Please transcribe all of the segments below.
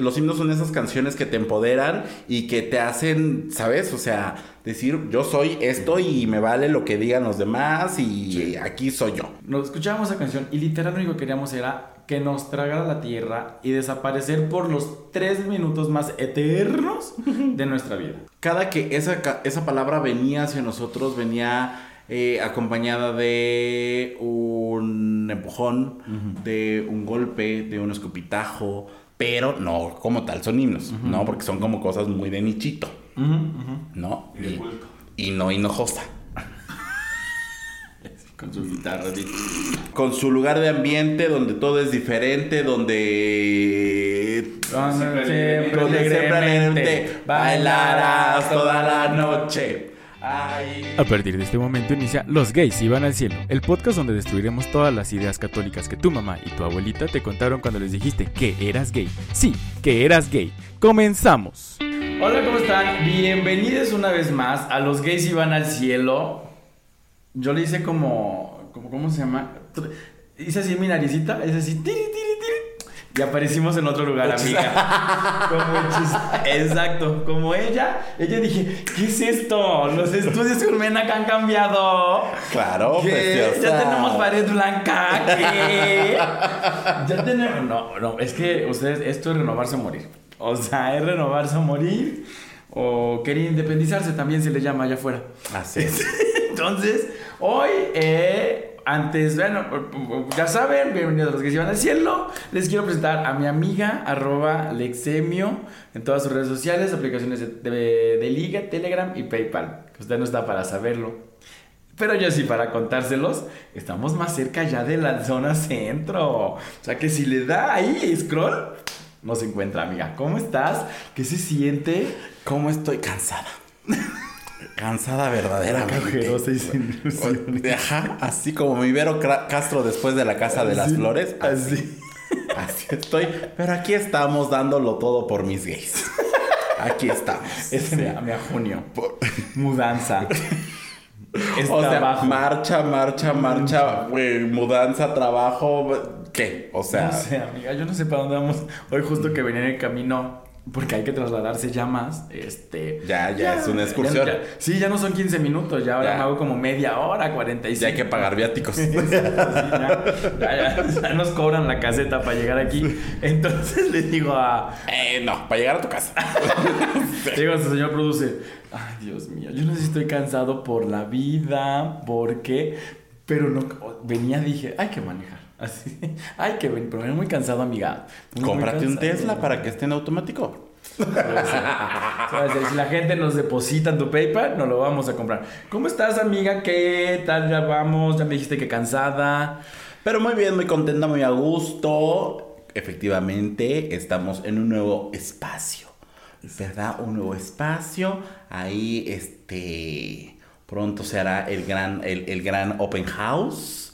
Los himnos son esas canciones que te empoderan y que te hacen, ¿sabes? O sea, decir, yo soy esto y me vale lo que digan los demás y aquí soy yo. Nos escuchábamos esa canción y literal lo único que queríamos era que nos tragara la tierra y desaparecer por los tres minutos más eternos de nuestra vida. Cada que esa, esa palabra venía hacia nosotros, venía eh, acompañada de un empujón, de un golpe, de un escupitajo, pero no como tal son himnos, ¿no? Porque son como cosas muy de nichito, ¿no? Y, y, no hinojosa. Con su guitarra. Con su lugar de ambiente donde todo es diferente, donde... Siempre, siempre bailarás toda la noche. A partir de este momento inicia Los gays iban al cielo, el podcast donde destruiremos todas las ideas católicas que tu mamá y tu abuelita te contaron cuando les dijiste que eras gay. Sí, que eras gay. Comenzamos. Hola, ¿cómo están? Bienvenidos una vez más a Los gays iban al cielo. Yo le hice como, como ¿cómo se llama? Hice así mi naricita, es así, tiri, tiri, y aparecimos en otro lugar, amiga. como Exacto. Como ella, ella dije, ¿qué es esto? Los estudios con Menac han cambiado. Claro, ¿Qué? Ya tenemos pared blanca. ¿Qué? ya tenemos. No, no, es que ustedes, esto es renovarse o morir. O sea, es renovarse o morir. O querer independizarse también se le llama allá afuera. Así es. Entonces, hoy eh, antes, bueno, ya saben, bienvenidos a los que se van al cielo. Les quiero presentar a mi amiga, arroba Lexemio, en todas sus redes sociales, aplicaciones de, Liga, Telegram y PayPal. usted no está para saberlo. Pero yo sí, para contárselos, estamos más cerca ya de la zona centro. O sea que si le da ahí scroll, no se encuentra, amiga. ¿Cómo estás? ¿Qué se siente? ¿Cómo estoy cansada? Cansada verdaderamente. Ajá, así como mi Vero Castro después de la Casa de las Flores. Así. Así estoy. Pero aquí estamos dándolo todo por mis gays. Aquí estamos. Ese me, a junio. Mudanza. o sea, marcha, marcha, marcha, mudanza, trabajo, ¿qué? O sea. No sé, amiga, yo no sé para dónde vamos. Hoy justo que venía en el camino porque hay que trasladarse ya más. Este, ya, ya, es una excursión. sí, ya no son 15 minutos, ya ahora me hago como media hora, 45. Ya hay que pagar viáticos. ya, ya, nos cobran la caseta para llegar aquí. Entonces le digo a. Eh, no, para llegar a tu casa. digo a su señor produce. Ay, Dios mío, yo no sé si estoy cansado por la vida, porque. Pero no. Venía, dije, hay que manejar. Así. Ay, qué bien, pero muy cansado, amiga. Cómprate un Tesla para que esté en automático. si la gente nos deposita en tu PayPal, no lo vamos a comprar. ¿Cómo estás, amiga? ¿Qué tal? Ya vamos. Ya me dijiste que cansada. Pero muy bien, muy contenta, muy a gusto. Efectivamente, estamos en un nuevo espacio. ¿Verdad? Un nuevo espacio. Ahí, este. Pronto se hará el gran, el gran open house.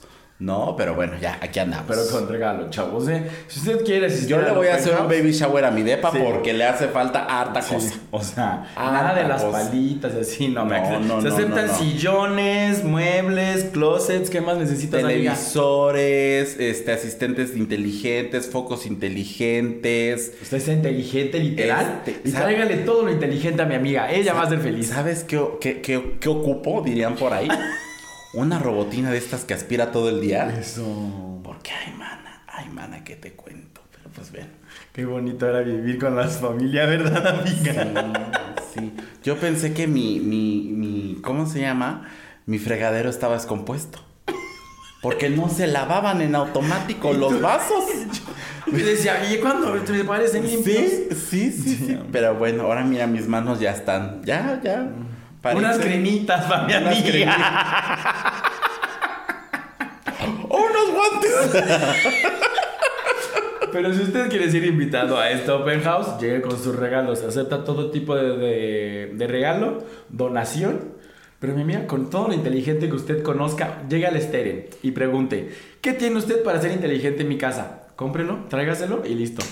No, pero bueno, ya, aquí andamos. Pero con regalo, chavos. ¿eh? Si usted quiere Yo le voy a hacer un baby shower a mi depa porque le hace falta harta cosa. O sea, nada de las palitas así, no, me no, Se aceptan sillones, muebles, closets, ¿qué más necesitas, Televisores, este, asistentes inteligentes, focos inteligentes. ¿Usted es inteligente, literal? Este, y tráigale todo lo inteligente a mi amiga. Ella va a ser feliz. ¿Sabes qué, qué, qué, qué ocupo? Dirían por ahí. Una robotina de estas que aspira todo el día. Eso. Porque, ay, mana, ay, mana, que te cuento. Pero pues ven. Qué bonito era vivir con las familias, ¿verdad, amiga? Sí, sí. Yo pensé que mi, mi, mi, ¿cómo se llama? Mi fregadero estaba descompuesto. Porque no se lavaban en automático los vasos. Y decía, ¿y cuándo te parecen limpios? Sí, sí, sí, sí. Pero bueno, ahora mira, mis manos ya están. Ya, ya. Unas cremitas para mi amiga. unos guantes! Pero si usted quiere ser invitado a este open house, llegue con sus regalos. Acepta todo tipo de, de, regalo, donación. Pero mi amiga, con todo lo inteligente que usted conozca, llegue al Steren y pregunte, ¿qué tiene usted para ser inteligente en mi casa? Cómprelo, tráigaselo y listo.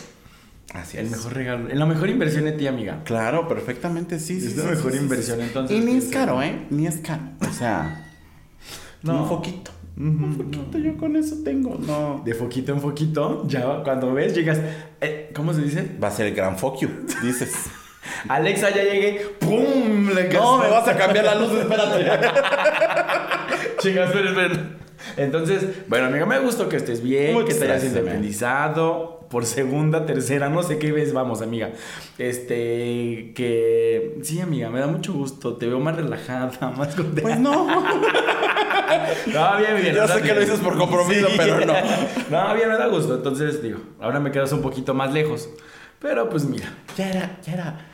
Así el mejor regalo. En la mejor inversión de ti, amiga. Claro, perfectamente, sí. Es la mejor inversión, entonces. Y ni es caro, ¿eh? Ni es caro. O sea, no. un foquito. Un foquito yo con eso tengo, no. De foquito en foquito, ya cuando ves, llegas. Eh, ¿Cómo se dice? Va a ser el gran you, dices. Alexa, ya llegué. ¡Pum! Le No, me vas a cambiar la luz, espérate. Chicas, esperen, esperen. Entonces, bueno, amiga, me gustó que estés bien, Muchas que te hayas independizado por segunda, tercera, no sé qué vez vamos, amiga. Este, que sí, amiga, me da mucho gusto, te veo más relajada, más contenta. Pues no. No, bien, bien. Yo sé que lo dices por compromiso, pero no. No, bien, me da gusto. Entonces, digo, ahora me quedas un poquito más lejos. Pero pues mira, Ya era, ya era,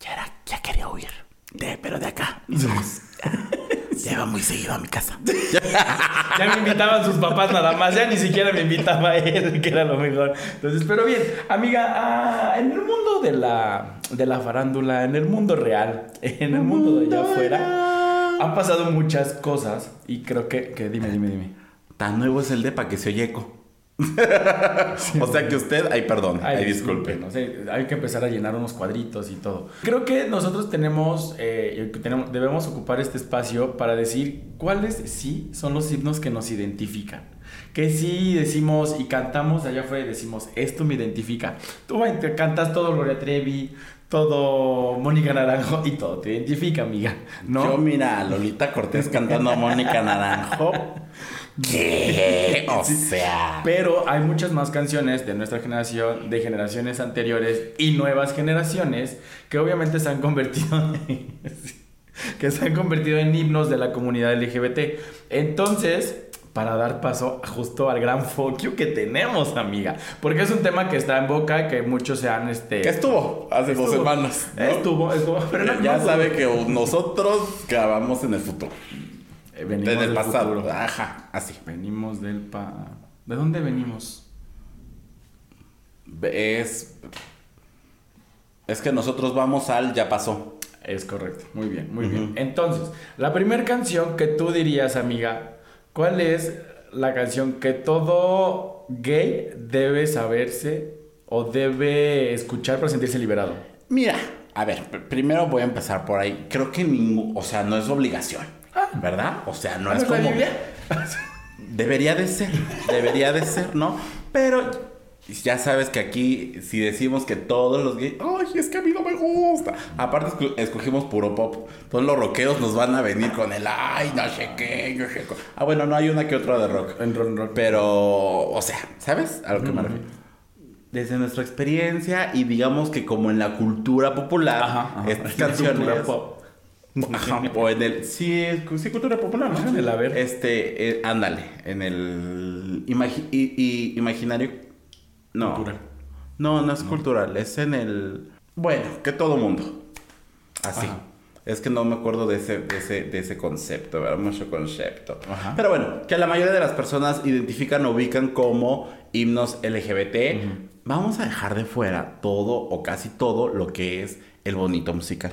ya era, ya quería huir. De, pero de acá. Ya iba muy seguido a mi casa. ya me invitaban sus papás nada más, ya ni siquiera me invitaba él, que era lo mejor. Entonces, pero bien, amiga, ah, en el mundo de la, de la farándula, en el mundo real, en el mundo de allá afuera, han pasado muchas cosas y creo que, que dime, dime, dime. Tan nuevo es el depa que se oye eco. o sea que usted, ay, perdón, ay, disculpe. no sé, hay que empezar a llenar unos cuadritos y todo. Creo que nosotros tenemos, eh, tenemos, debemos ocupar este espacio para decir cuáles sí son los himnos que nos identifican. Que sí decimos y cantamos allá afuera y decimos, esto me identifica. Tú te cantas todo Gloria Trevi, todo Mónica Naranjo y todo te identifica, amiga. ¿no? Yo, mira, a Lolita Cortés cantando a Mónica Naranjo. ¿Qué? O sea. Pero hay muchas más canciones de nuestra generación, de generaciones anteriores y nuevas generaciones que obviamente se han convertido en, que se han convertido en himnos de la comunidad LGBT. Entonces, para dar paso justo al gran fuck you que tenemos, amiga, porque es un tema que está en boca que muchos se han este ¿Qué estuvo? Hace dos semanas. ¿no? Estuvo, estuvo, pero no- ya no- sabe que nosotros grabamos en el futuro. Eh, venimos En el del pasado. futuro. Ajá, así. Venimos del pa ¿De dónde venimos? Es. Es que nosotros vamos al ya pasó. Es correcto, muy bien, muy bien. Entonces, la primera canción que tú dirías, amiga, ¿cuál es la canción que todo gay debe saberse o debe escuchar para sentirse liberado? Mira, a ver, pr- primero voy a empezar por ahí. Creo que ningún. O sea, no es obligación. ¿Verdad? O sea, no es ¿No es la como. Biblia? Debería de ser, debería de ser, ¿no? Pero ya sabes que aquí, si decimos que todos los gays, ay, es que a mí no me gusta. Aparte, esco- escogimos puro pop. Entonces los rockeros nos van a venir con el, ay, no sé qué, no sé qué. Ah, bueno, no hay una que otra de rock. En rock, rock. Pero, o sea, ¿sabes a lo que me refiero? Desde nuestra experiencia y digamos que como en la cultura popular, Ajá, ajá. estas La canciones... cultura pop. Ajá, o en el. Sí, es- sí, cultura popular, ¿no? En el haber. Este, eh, ándale, en el. imagi- y- y- imaginario. No. Cultural. No, no es cultural, es en el. Bueno, que todo mundo. Así. Ajá. Es que no me acuerdo de ese, de ese, de ese concepto, ¿verdad? Mucho concepto. Ajá. Pero bueno, que la mayoría de las personas identifican o ubican como himnos LGBT. Vamos a dejar de fuera todo o casi todo lo que es el bonito musical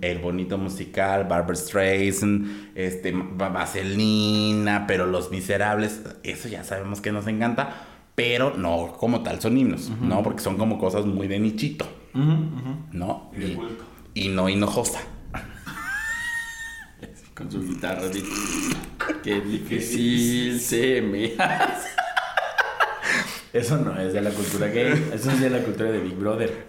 El bonito musical, Barbara Streisand, este, Va- Vaselina, pero Los Miserables, eso ya sabemos que nos encanta, pero no como tal son himnos, ¿no? Porque son como cosas muy de nichito. ¿no? Y de culto. y no hinojosa. Con su guitarra así. Qué difícil se me hace. Eso no es de la cultura gay, eso es de la cultura de Big Brother.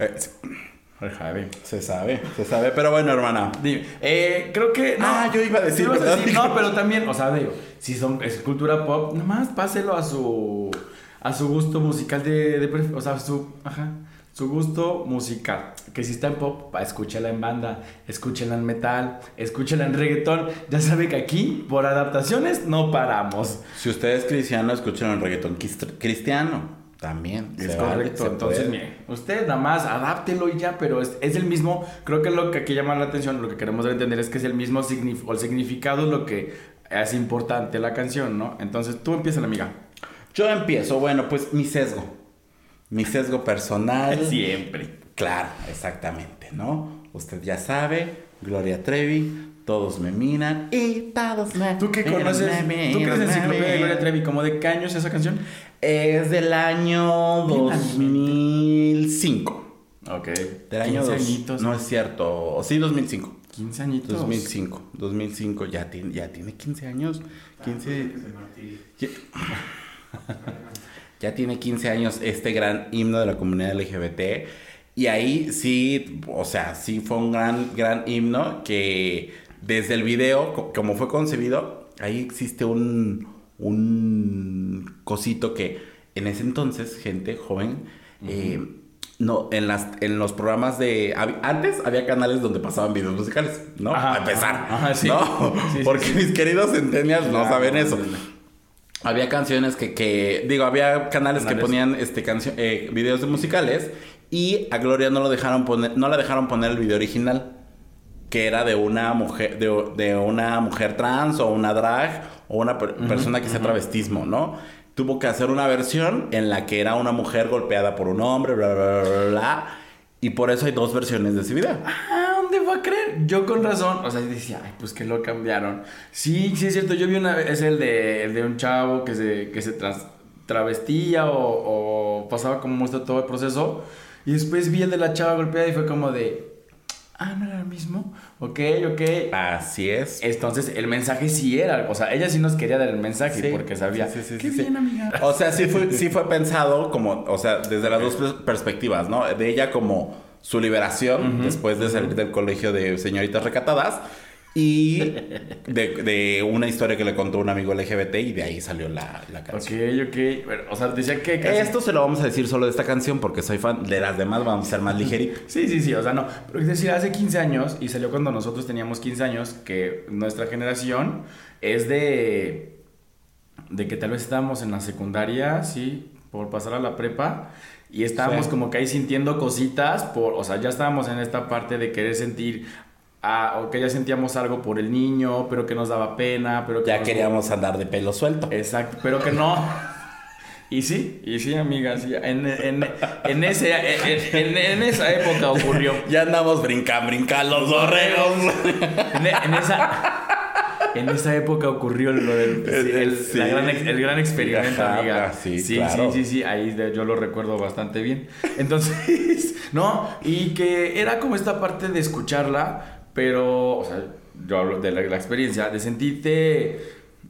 Se- Javi. se sabe, se sabe, pero bueno, hermana. Dime, eh, creo que. no. Ah, yo iba a decir, a decir, no, pero también, o sea, digo, si son, es cultura pop, nomás páselo a su. a su gusto musical de. o sea, su. Ajá. Su gusto musical. Que si está en pop, escúchala en banda, escúchala en metal, escúchala en reggaetón. Ya sabe que aquí, por adaptaciones, no paramos. Si usted es cristiano, escuchen el reggaetón cristiano. También. Es vale, correcto. Entonces, puede. mire, usted nada más adáptelo y ya, pero es, es el mismo. Creo que lo que aquí llama la atención, lo que queremos entender es que es el mismo signif o el significado es lo que es importante la canción, ¿no? Entonces tú empieza, amiga. Yo empiezo, bueno, pues mi sesgo. Mi sesgo personal. Siempre. Claro, exactamente, ¿no? Usted ya sabe, Gloria Trevi, todos me miran y todos me ¿Tú qué conoces? me ¿Tú miran, crees en me Enciclopedia de. Gloria Trevi? ¿Cómo de qué año es esa canción? Es del año Bien 2005. Ok. Del año 15 dos- añitos. No es cierto. Sí, 2005. 15 añitos. 2005. 2005 ya tiene, ya tiene 15 años. 15. Ya- ya tiene 15 años este gran himno de la comunidad LGBT. Y ahí sí, o sea, sí fue un gran, gran himno que desde el video, como fue concebido, ahí existe un, un cosito que en ese entonces, gente joven, eh, no, en, las, en los programas de... Antes había canales donde pasaban videos musicales, ¿no? A empezar, ajá, sí. ¿no? Porque mis queridos centenias no saben eso. Había canciones que, que digo, había canales, que ponían este canción, eh, videos de musicales y a Gloria no lo dejaron poner, no la dejaron poner el video original que era de una mujer, de, de una mujer trans o una drag o una persona que hacía travestismo, ¿no? Tuvo que hacer una versión en la que era una mujer golpeada por un hombre, bla, bla, bla, bla. Y por eso hay dos versiones de ese video. Ah, ¿dónde va a creer? Yo con razón, o sea, decía, ay, pues que lo cambiaron. Sí, sí es cierto, yo vi una vez, es el de, el de un chavo que se, que se travestía o, o pasaba como muestra todo el proceso. Y después vi el de la chava golpeada y fue como de, ah, no era el mismo. Ok, ok. Así es. Entonces, el mensaje sí era, o sea, ella sí nos quería dar el mensaje porque sabía. Sí, sí, Qué bien, amiga. O sea, sí fue, sí fue pensado como, o sea, desde las dos perspectivas, ¿no? De ella como su liberación después de salir del colegio de señoritas recatadas y de, una historia que le contó un amigo LGBT y de ahí salió la, la canción. Ok, ok. o sea, decía que... Esto se lo vamos a decir solo de esta canción porque soy fan de las demás, vamos a ser más ligeritos. Sí, sí, sí, o sea, no. Pero es decir, hace 15 años y salió cuando nosotros teníamos 15 años que nuestra generación es de... De que tal vez estábamos en la secundaria, sí, por pasar a la prepa. Y estábamos como que ahí sintiendo cositas, por, o sea, ya estábamos en esta parte de querer sentir Ah, o que ya sentíamos algo por el niño, pero que nos daba pena, pero que ya queríamos andar de pelo suelto. Exacto, pero que no. Y sí, y sí, amigas, en, en, en, ese, en, esa época ocurrió. Ya andamos brincando, brincando los borregos. En, esa, en esa época ocurrió lo del el, gran, el gran experimento, amiga. Sí, sí, sí, sí, sí, ahí yo lo recuerdo bastante bien. Entonces, no, y que era como esta parte de escucharla pero, o sea, yo hablo de la, experiencia, de sentirte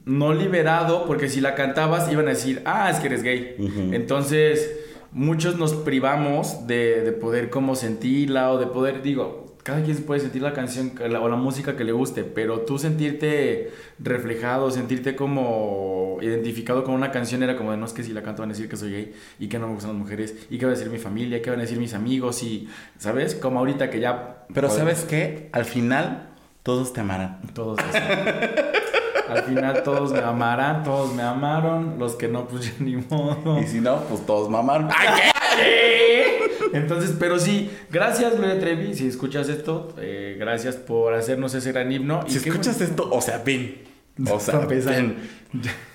no liberado, porque si la cantabas iban a decir, ah, es que eres gay. Entonces, muchos nos privamos de, de, poder como sentirla o de poder, digo, cada quien puede sentir la canción o la música que le guste, pero tú sentirte reflejado, sentirte como identificado con una canción era como de no es que si la canto van a decir que soy gay y que no me gustan las mujeres y que va a decir mi familia, que van a decir mis amigos y, ¿sabes? Como ahorita que ya... Pero ¿sabes qué? Al final todos te amarán. Todos te Al final todos me amarán, todos me amaron, los que no, pues ya ni modo. Y si no, pues todos me amaron. Entonces, pero sí, gracias Gloria Trevi, si escuchas esto, eh, gracias por hacernos ese gran himno. Si escuchas esto, o sea, ven. O sea, ven.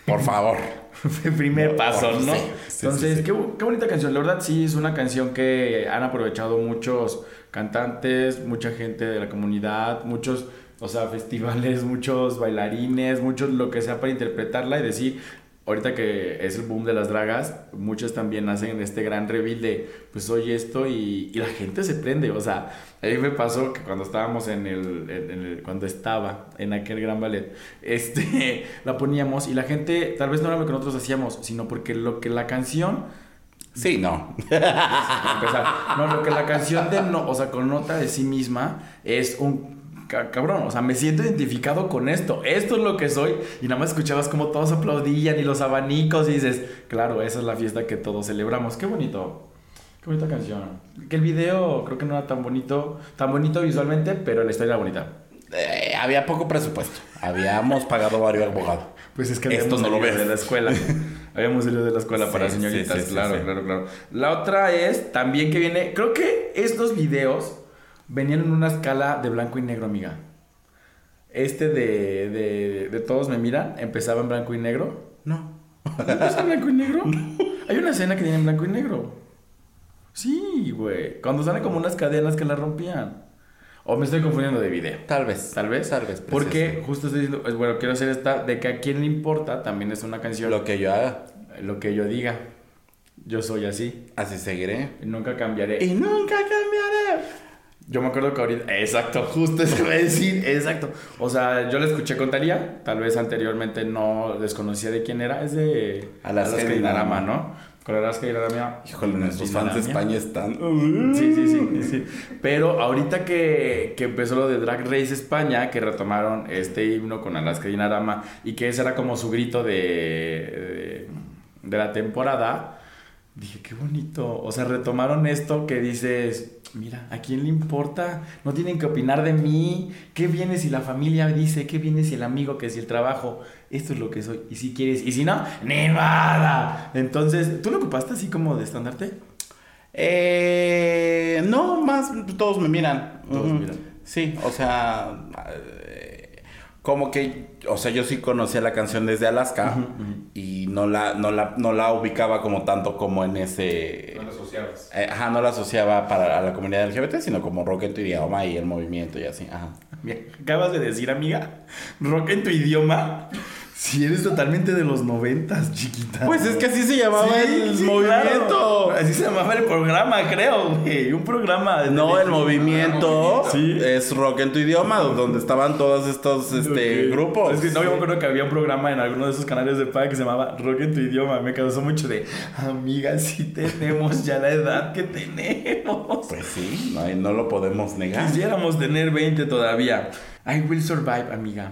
Por favor. Primer paso, ¿no? Entonces, Qué, qué, bonita canción. La verdad, sí, es una canción que han aprovechado muchos cantantes, mucha gente de la comunidad, muchos, o sea, festivales, muchos bailarines, muchos lo que sea para interpretarla y decir, ahorita que es el boom de las dragas, muchos también hacen este gran reveal de, pues oye esto y, y la gente se prende. O sea, a mí me pasó que cuando estábamos en el, en el, cuando estaba en aquel gran ballet, este, la poníamos y la gente, tal vez no era lo que nosotros hacíamos, sino porque lo que la canción... Sí, no. no, lo que la canción de no, o sea, con nota de sí misma es un cabrón, o sea, me siento identificado con esto, esto es lo que soy, y nada más escuchabas como todos aplaudían y los abanicos y dices, claro, esa es la fiesta que todos celebramos, qué bonito, qué bonita canción. Que el video creo que no era tan bonito, tan bonito visualmente, pero la historia era bonita. Eh, había poco presupuesto, habíamos pagado varios abogados. Pues es que esto no lo ves de la escuela. habíamos salido de la escuela para señoritas, claro, claro, claro. La otra es también que viene, creo que estos videos venían en una escala de blanco y negro, amiga. Este de, de, de Todos me miran empezaba en blanco y negro. No. ¿Empieza en blanco y negro? Hay una escena que tiene en blanco y negro. Sí, güey. Cuando salen como unas cadenas que la rompían. O me estoy confundiendo de video. Tal vez. Tal vez. Tal vez. Porque justo estoy diciendo, pues, bueno, quiero hacer esta de que a quién le importa, también es una canción. Lo que yo haga. Lo que yo diga. Yo soy así. Así seguiré. Y nunca cambiaré. Y nunca cambiaré. Yo me acuerdo que ahorita. Exacto, justo eso iba a decir. Exacto. O sea, yo la escuché con Talía. Tal vez anteriormente no desconocía de quién era. Es de. Alaska, Alaska Dinarama, ¿no? Con Alaska y Aramia. Híjole, nuestros fans de España están. Sí, sí, sí, sí. Pero ahorita que, que empezó lo de Drag Race España, que retomaron este himno con Alaska y Narama, y que ese era como su grito de, de, de la temporada, dije, qué bonito. O sea, retomaron esto que dices, mira, ¿a quién le importa? No tienen que opinar de mí. ¿Qué viene si la familia dice? ¿Qué viene si el amigo? ¿Qué si el trabajo? Esto es lo que soy. Y si quieres, y si no, ni nada. Entonces, ¿tú lo ocupaste así como de estandarte? Eh, no, más todos me miran. Todos Ujú. miran. Sí, o sea, como que, o sea, yo sí conocía la canción desde Alaska y no la, no la, no la ubicaba como tanto como en ese. No lo asociabas. Eh, ajá, no la asociaba para a la comunidad LGBT, sino como rock en tu idioma y el movimiento y así. Ajá. Mira, acabas de decir, amiga, rock en tu idioma. Si eres totalmente de los noventas, chiquita. Pues es que así se llamaba Sí, el sí, movimiento. claro. Así se llamaba el programa, creo, güey. Un programa. de No, el movimiento Sí. es rock en tu idioma, donde estaban todos estos este, grupos. Es que no, yo me acuerdo que había un programa en alguno de esos canales de paga que se llamaba Rock en tu idioma. Me causó mucho de, amiga, sí tenemos ya la edad que tenemos. Pues sí, no, no lo podemos negar. Quisiéramos tener 20 todavía. I will survive, amiga.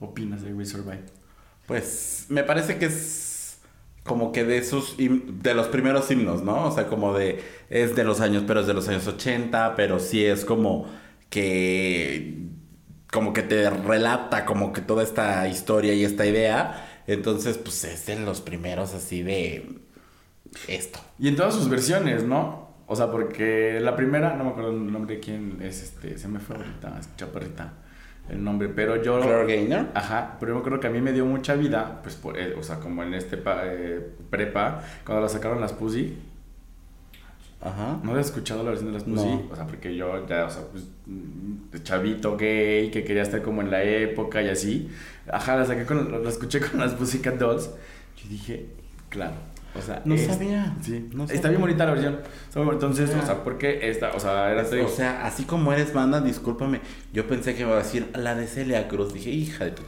¿Qué opinas de will survive? Pues me parece que es como que de esos him- de los primeros himnos, ¿no? O sea, como de es de los años, pero es de los años 80, pero sí es como que como que te relata como que toda esta historia y esta idea. Entonces, pues es de los primeros así de esto. Y en todas sus versiones, ¿no? O sea, porque la primera, no me acuerdo el nombre de quién es este, se me fue ahorita, es chaparrita el nombre, pero yo... Claire Gaynor. Ajá, pero yo creo que a mí me dio mucha vida, pues, por, eh, o sea, como en este pa- eh, prepa, cuando la sacaron las Pussy. Ajá. ¿No habías escuchado la versión de las Pussy? No. O sea, porque yo ya, o sea, pues, chavito gay, que quería estar como en la época y así. Ajá, la saqué con, la escuché con las Pussycat Dolls. Yo dije, claro. O sea, No es- sabía. Sí, No está sabía. bien bonita la versión. Está. Entonces, Ah. o sea, porque esta, o sea, era O sea, así como eres banda, discúlpame. Yo pensé que iba a decir la de Celia Cruz. Dije, hija de tu.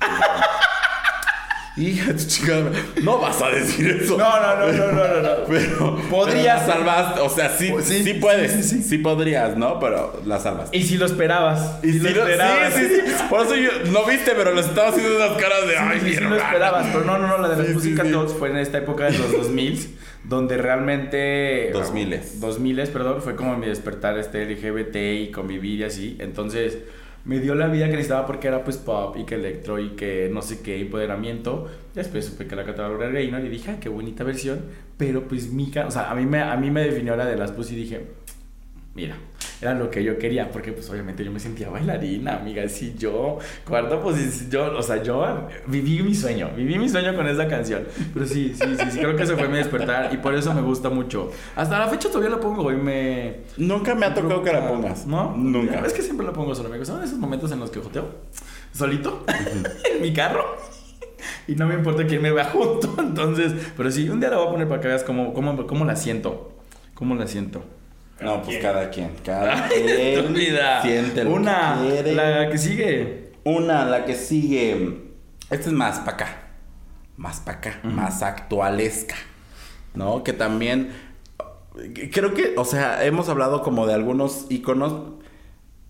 Hija de tu chingada. No vas a decir eso. No, no, no, no, no, no, no. Pero Podrías- pero la salvaste. O sea, sí, Pues sí, sí, puedes. sí, Sí, sí, sí. podrías, ¿no? Pero la salvaste. Y si lo esperabas. Y si sí, lo lo- esperabas. sí, sí, sí. Por eso yo no viste, pero les estaba haciendo unas caras de ay, Sí, sí, lo hermana". esperabas, pero no, no, no, la de las Sí, sí, Pussycat sí. Dolls fue en esta época de los 2000 donde realmente 2000s. 2000 perdón, fue como mi despertar este LGBT y convivir y así. Entonces, me dio la vida que necesitaba porque era pues pop y que electro y que no sé qué empoderamiento. Después supe que la cantaba Gloria Gaynor y dije, "Ah, qué bonita versión", pero pues Mika, o sea, a mí me a mí me definió la de las Pussy y dije, Mira, era lo que yo quería, porque pues obviamente yo me sentía bailarina, amiga, sí, yo, cuarta posición, yo, o sea, yo viví mi sueño, viví mi sueño con esa canción, pero sí, sí, sí, sí, creo que ese fue mi despertar y por eso me gusta mucho. Hasta la fecha todavía la pongo y me... Nunca me ha tocado que la pongas. ¿No? Nunca. Es que siempre la pongo solo, amigos. Son esos momentos en los que joteo solito en mi carro. Y no me importa quién me vea junto. Entonces, pero sí, un día la voy a poner para que veas cómo, cómo, cómo la siento. ¿Cómo la siento? No, pues cada quien. Cada Ay, quien siente lo Una, que quiere. la que sigue. Una, la que sigue. Esta es más para acá. Más para acá. Más actualesca. ¿No? Que también. Creo que, o sea, hemos hablado como de algunos iconos.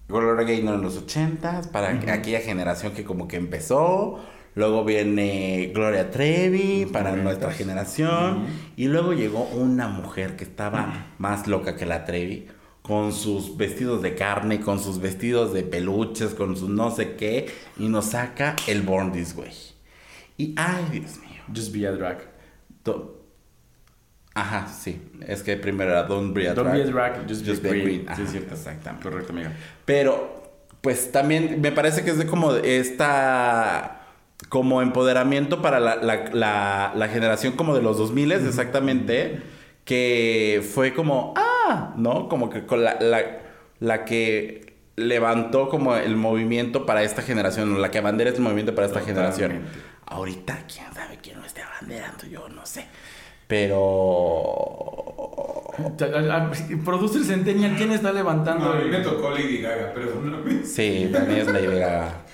Gloria Gaynor en los ochentas, para aquella generación que como que empezó. Luego viene Gloria Trevi para nuestra generación. Y luego llegó una mujer que estaba más loca que la Trevi. Con sus vestidos de carne, con sus vestidos de peluches, con sus no sé qué. Y nos saca el Born This Way. Y ay, Dios mío. Just be a drag. Do- Ajá, sí. Es que primero era Don't Be a Don't Drag. be a drag, just, be, a queen. Ajá, Sí, es cierto. Exactamente. Correcto, amiga. Pero, pues también me parece que es de como esta. Como empoderamiento para la, la, la- la generación como de los 2000 exactamente. Que fue como, ah, ¿no? Como que con la, la, la que levantó como el movimiento para esta generación, la que abandera este movimiento para esta Totalmente. generación. Ahorita, quién sabe quién lo esté abanderando, yo no sé. Pero. Producer Centennial, ¿quién está levantando? No, a mí el- me tocó Lady Gaga, perdóname. Sí, también es Lady Gaga.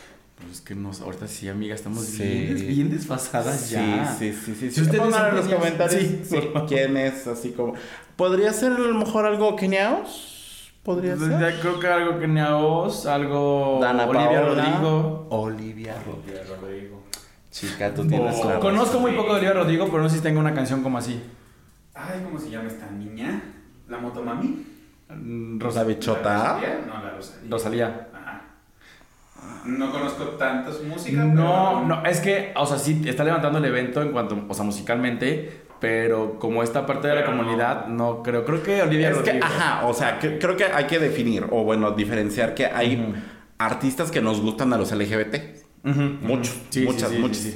es que nos, ahorita sí, amiga, estamos Sí. bien, bien desfasadas ya. Sí, sí, sí, sí. Si sí. ustedes en los comentarios sí, sí, quién es, así como... ¿Podría ser a lo mejor algo keniaos? ¿Podría Pues, ser? ya creo que algo que Neaos, algo Dana Olivia Paola. Rodrigo. Olivia Rodrigo. Chica, tú tienes O- la conozco muy poco de Olivia Rodrigo, pero no sé si tengo una canción como así. Ay, ¿cómo se llama esta niña? ¿La motomami? Mm, Rosa Bichota. ¿La Rosalía? No, la Rosalía. Rosalía. No conozco tantas músicas. No, pero- no, es que, o sea, sí está levantando el evento en cuanto, o sea, musicalmente, pero como esta parte de la Pero comunidad, no creo. Creo que Olivia Es que, Rodrigo. ajá, o sea, que- creo que hay que definir, o bueno, diferenciar que hay artistas que nos gustan a los LGBT. Muchos, ujú. Sí, sí, muchas, sí, sí, muchas.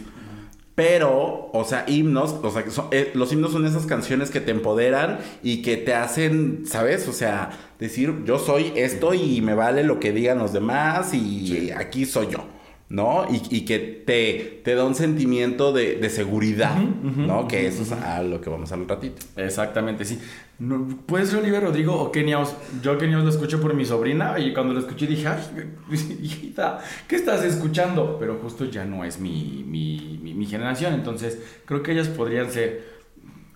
Pero, o sea, himnos, o sea, que son- eh, los himnos son esas canciones que te empoderan y que te hacen, ¿sabes? O sea, decir, yo soy esto y me vale lo que digan los demás y aquí soy yo, ¿no? Y, y que te, te da un sentimiento de, de seguridad, ¿no? Que eso es a lo que vamos a hablar un ratito. Exactamente, sí. No, puede ser Olivia Rodrigo o Os. Yo Os lo escucho por mi sobrina y cuando lo escuché dije, ay, hijita, ¿qué estás escuchando? Pero justo ya no es mi, mi, mi, mi generación, entonces creo que ellas podrían ser...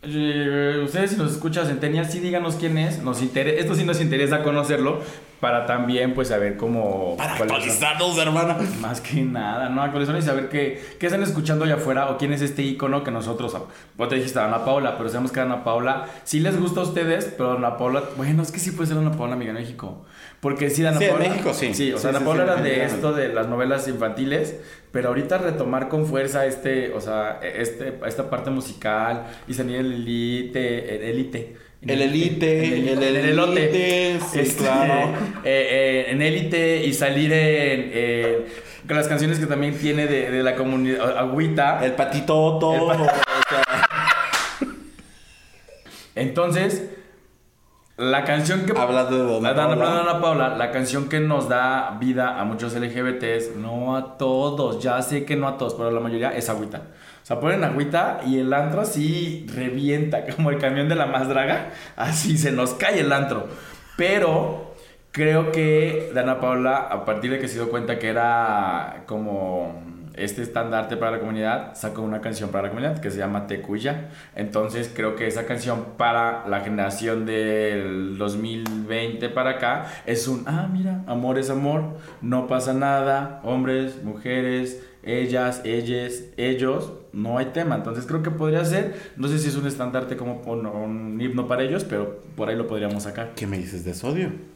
Eh, ustedes si nos escuchan Centennial, sí díganos quién es. Nos interesa, esto sí nos interesa conocerlo para también pues saber cómo... Para actualizarnos, hermana. más que nada, ¿no? Actualizar y saber qué, qué están escuchando allá afuera o quién es este icono que nosotros. Vos te dijiste Ana Paula, pero sabemos que Ana Paula sí les gusta a ustedes, pero Ana Paula, bueno, es que sí puede ser Ana Paula, amiga, en México. Porque sí, Ana Sí, Paula. México sí. Sí, o sea, Sí, Ana Paula sí, era de esto de las novelas infantiles, pero ahorita retomar con fuerza este, o sea, este, esta parte musical y salir el elite, el elite. El elite, el el elote. elite, sí, Este, claro. eh, eh, en élite y salir en, eh, con las canciones que también tiene de, de la comunidad Agüita. El patitoto. El pa- o sea, Entonces, la canción que Hablando de Dona Paula. Paula, la canción que nos da vida a muchos LGBTs, no a todos, ya sé que no a todos, pero la mayoría es agüita. O sea, ponen agüita y el antro así revienta, como el camión de la más draga, así se nos cae el antro. Pero creo que Dana Paula, a partir de que se dio cuenta que era como este estandarte para la comunidad, sacó una canción para la comunidad que se llama Tecuya. Entonces creo que esa canción para la generación del 2020 para acá es un, ah, mira, amor es amor, no pasa nada, hombres, mujeres, ellas, ellas, ellos, no hay tema. Entonces creo que podría ser, no sé si es un estandarte como un, un himno para ellos, pero por ahí lo podríamos sacar. ¿Qué me dices de sodio?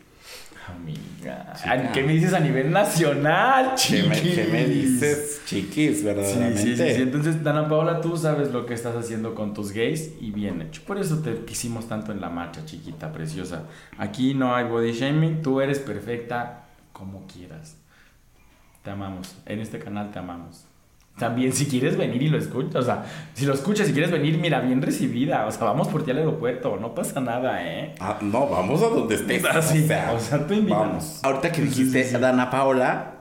Amiga, Chica. ¿qué me dices a nivel nacional, ¿Qué me, chiquis? qué me dices, chiquis, Sí, verdaderamente? sí, sí, sí. Entonces, Dana Paola, tú sabes lo que estás haciendo con tus gays y bien hecho. Por eso te quisimos tanto en la marcha, chiquita, preciosa. Aquí no hay body shaming, tú eres perfecta como quieras. Te amamos. En este canal te amamos. También si quieres venir y lo escuchas, o sea, si lo escuchas, si quieres venir, mira, bien recibida. O sea, vamos por ti al aeropuerto, no pasa nada, ¿eh? Ah, no, vamos a donde estés. Ah, sí, o sea, o sea, tú vamos. Ahorita que dijiste Dana Paola,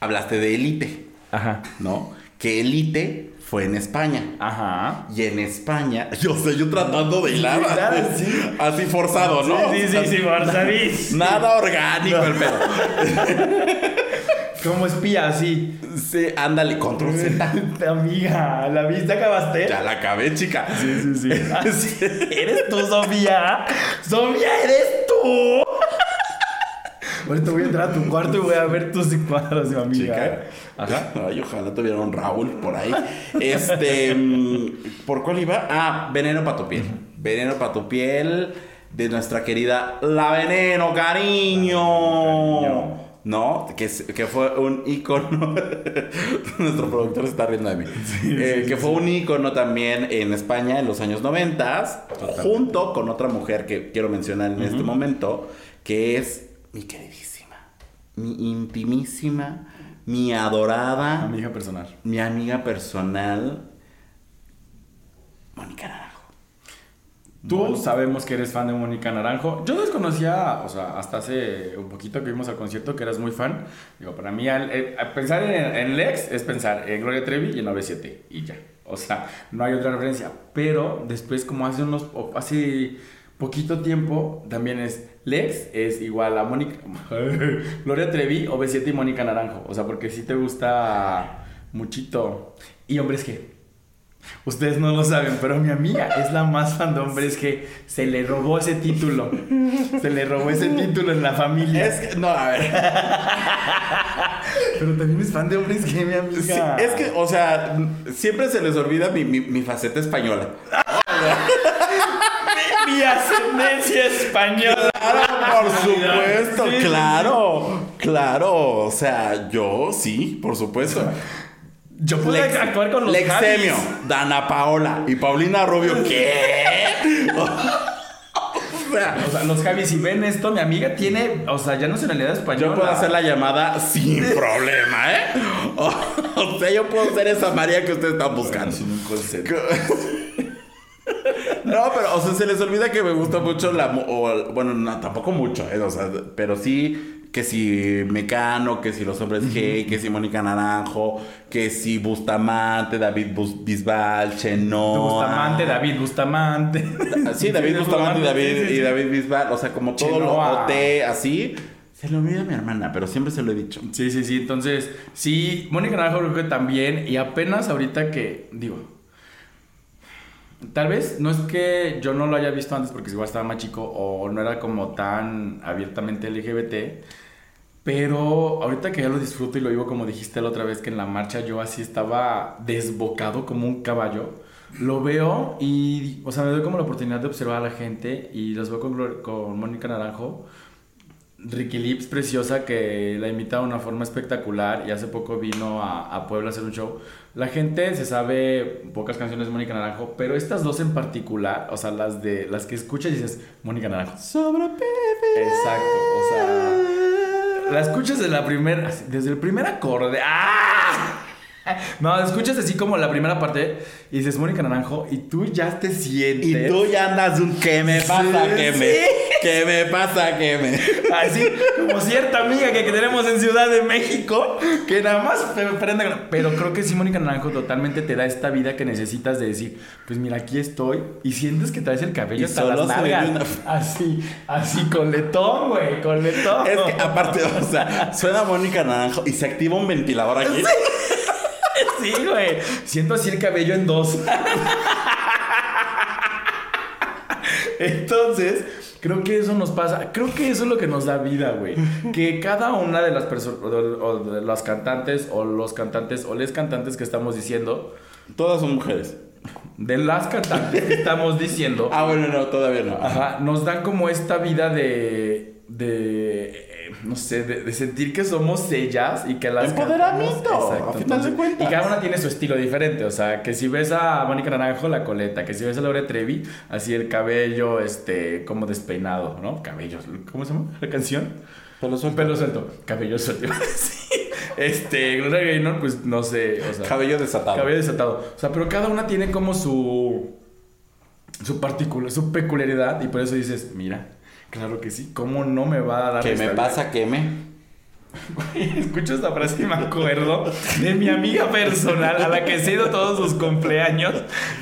hablaste de Elite, Ajá. ¿no? Que Elite fue en España. Ajá. Y en España, yo sé, yo tratando de hilar, así, sí. así forzado, ¿no? Sí, sí, sí, forzadísimo. Nada orgánico el pedo. Como espía, así. Sí, ándale, control Z. Amiga, ¿la viste? ¿Acabaste? Ya la acabé, chica. Sí, sí, sí. ¿Eres tú, Sofía? ¡Sofía, eres tú! Ahorita voy a entrar a tu cuarto y voy a ver tus cuadros, mi amiga. Chica. ¿eh? Ajá. Ay, ojalá tuviera un Raúl por ahí. Este, mm, ¿por cuál iba? Ah, Veneno para tu piel. Veneno para tu piel de nuestra querida La Veneno, cariño. Cariño. ¿No? Que, que fue un ícono. Nuestro productor se está riendo de mí. Eh, que fue un ícono también en España en los años 90, junto con otra mujer que quiero mencionar en este momento, que es mi queridísima, mi intimísima, mi adorada, Amiga personal. mi amiga personal, Mónica Naranjo. Tú sabemos que eres fan de Mónica Naranjo. Yo desconocía, o sea, hasta hace un poquito que vimos al concierto que eras muy fan. Digo, para mí, al- eh, pensar en, en Lex es pensar en Gloria Trevi y en 97 y ya. O sea, no hay otra referencia. Pero después, como hace unos, hace poquito tiempo también es Lex es igual a Mónica Gloria Trevi o B7 y Mónica Naranjo. O sea, porque si te gusta muchito. Y hombres que Ustedes no lo saben, pero mi amiga es la más fan de hombres que se le robó ese título. Se le robó ese título en la familia. Es que, no, a ver. Pero también es fan de hombres que mi amiga. Sí, es que, o sea, siempre se les olvida mi, mi, mi faceta española. mi ascendencia española. Claro, por supuesto, Sí, sí, claro, claro. O sea, yo sí, por supuesto. Yo puedo Lex- actuar con los Lexemio, Javis. Dana Paola y Paulina Rubio. ¿Qué? o sea, O sea, los Javis, si ven esto, mi amiga tiene, o sea, ya nacionalidad española. yo puedo hacer la llamada sin problema, ¿eh? O, o sea, yo puedo ser esa María que ustedes están buscando. Sin un concepto. No, pero, o sea, se les olvida que me gusta mucho la... o, bueno, no, tampoco mucho, ¿eh? O sea, pero sí que si Mecano, que si los hombres gay, que si Mónica Naranjo, que si Bustamante, David Bus- Bisbal, Chenoa... Bustamante, David Bustamante. Sí, David Bustamante y David, sí, sí, y. David Bisbal, o sea, como todo lo Chenoa. OT, así... Se lo olvida a mi hermana, pero siempre se lo he dicho. Sí, sí, sí. Entonces, sí, Mónica Naranjo creo que también. Y apenas ahorita que, digo, tal vez no es que yo no lo haya visto antes porque igual estaba más chico o no era como tan abiertamente LGBT. Pero ahorita que ya lo disfruto y lo vivo como dijiste la otra vez que en la marcha yo así estaba desbocado como un caballo. Lo veo y, o sea, me doy como la oportunidad de observar a la gente y los veo con, con Mónica Naranjo. Ricky Lips, preciosa, que la imita de una forma espectacular y hace poco vino a, a Puebla a hacer un show. La gente se sabe pocas canciones de Mónica Naranjo, pero estas dos en particular, o sea, las de las que escuchas y dices, Mónica Naranjo. Sobre Exacto, o sea, la escuchas desde la primera, desde el primer acorde. ¡Ah! No, escuchas así como la primera parte y dices Mónica Naranjo y tú ya te sientes. Y tú ya andas un ¿qué me pasa? Sí, ¿Qué me? sí. ¿Qué me pasa? ¿Qué me? Así como cierta amiga que, que tenemos en Ciudad de México, que nada más prende Pero creo que sí, Mónica Naranjo totalmente te da esta vida que necesitas de decir, pues mira, aquí estoy. Y sientes que traes el cabello hasta las una- Así, así, con letón, güey, con letón. Es que aparte, o sea, suena Mónica Naranjo y se activa un ventilador aquí. Sí, güey. Siento así el cabello en dos. Entonces, creo que eso nos pasa. Creo que eso es lo que nos da vida, güey. Que cada una de las personas, o de las cantantes, o los cantantes, o les cantantes que estamos diciendo, Todas son mujeres. de las cantantes que estamos diciendo, Ah, bueno, no, todavía no. Ajá, nos dan como esta vida de. de. No sé, de, de sentir que somos ellas y que las. Empoderamiento, cantamos. a final de cuentas. Y cada una tiene su estilo diferente. O sea, que si ves a Mónica Naranjo, la coleta. Que si ves a Laura Trevi, así el cabello, este, como despeinado, ¿no? Cabello. ¿Cómo se llama la canción? Pelo suelto. Pelo suelto. Cabello suelto. Sí. Este, Gloria Gaynor, pues no sé. O sea, Cabello desatado. Cabello desatado. O sea, pero cada una tiene como su. su particular, su peculiaridad. Y por eso dices, mira, claro que sí. ¿Cómo no me va a dar ¿Qué esta me pasa? ¿Qué me? Escucho esta frase y me acuerdo de mi amiga personal a la que he sido todos sus cumpleaños.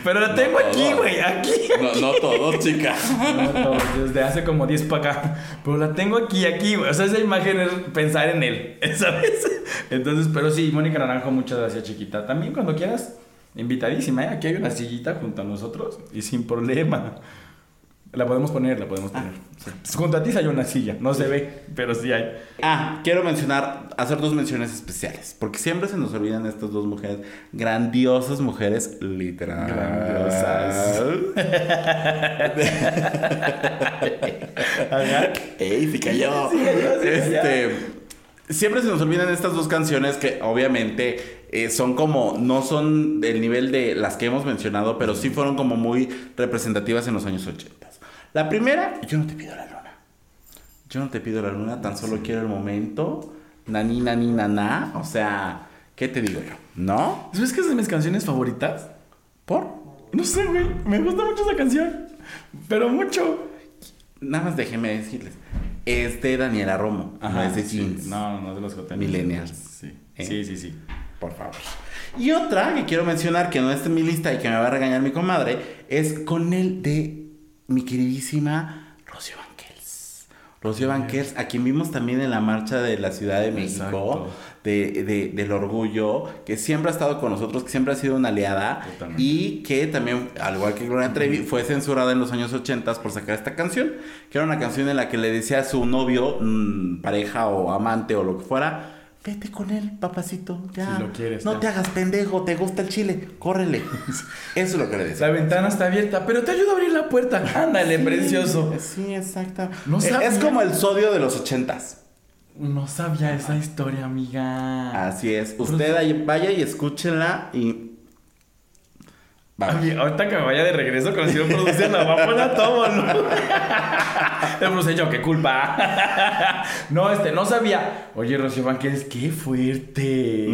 Pero la tengo No, aquí, no. güey, aquí. No, no todo, chica. No, todos, desde hace como 10 para acá. Pero la tengo aquí, aquí, güey. O sea, esa imagen es pensar en él, ¿sabes? Entonces, pero sí, Mónica Naranjo, muchas gracias, chiquita. También cuando quieras, invitadísima, ¿eh? Aquí hay una sillita junto a nosotros y sin problema. La podemos poner, la podemos poner. Junto a ti hay una silla, no se ve, pero sí hay. Ah, quiero mencionar, hacer dos menciones especiales. Porque siempre se nos olvidan estas dos mujeres. Grandiosas mujeres, literal. Grandiosas. ¡Ey, se cayó! Sí, cayó, sí, este, siempre se nos olvidan estas dos canciones que obviamente eh, son como, no son del nivel de las que hemos mencionado, pero sí fueron como muy representativas en los años 80. La primera, yo no te pido la luna. Yo no te pido la luna, tan solo quiero el momento. Nani, nani, naná. O sea, ¿qué te digo yo? ¿No? ¿Sabes que es de mis canciones favoritas? ¿Por? No sé, güey. Me gusta mucho esa canción. Pero mucho. Nada más déjenme decirles. Es de Daniela Romo. no es de sí. Jeans. No, no, de los J. Millennials. Sí. ¿Eh? sí, sí, sí. Por favor. Y otra que quiero mencionar, que no está en mi lista y que me va a regañar mi comadre, es con el de mi queridísima Rocío Banquels. Rocío Banquels, a quien vimos también en la marcha de la Ciudad de México, de, de- del orgullo, que siempre ha estado con nosotros, que siempre ha sido una aliada Totalmente. y que también, al igual que Gloria Trevi, fue censurada en los años 80 por sacar esta canción, que era una canción en la que le decía a su novio, mm, pareja o amante o lo que fuera, vete con él, papacito, ya. Si lo quieres, no ya. te hagas pendejo, te gusta el chile, córrele. Eso es lo que le decía. La ventana está abierta, pero te ayudo a abrir la puerta. Ándale, precioso. Sí, exacto. No Eh, sabía. es como el sodio de los ochentas. No sabía esa historia, amiga. Así es. Usted ahí vaya y escúchenla y. Ahorita que me vaya de regreso con el señor producción, la va a poner todo, ¿no? Yo, qué culpa. no, este, no sabía. Oye, Rocío Banquels, qué fuerte.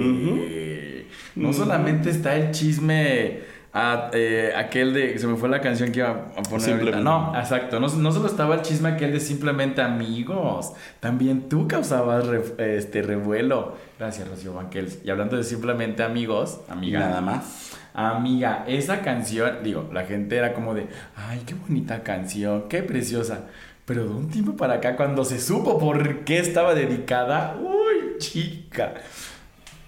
No solamente está el chisme. A- eh, aquel de. Se me fue la canción que iba a poner. Simplemente. No, exacto. No, no solo estaba el chisme aquel de simplemente amigos. También tú causabas re- este revuelo. Gracias, Rocío Banquels. Y hablando de simplemente amigos, amiga. Nada más. Amiga, esa canción, digo, la gente era como de, ay, qué bonita canción, qué preciosa. Pero de un tiempo para acá, cuando se supo por qué estaba dedicada, uy, chica,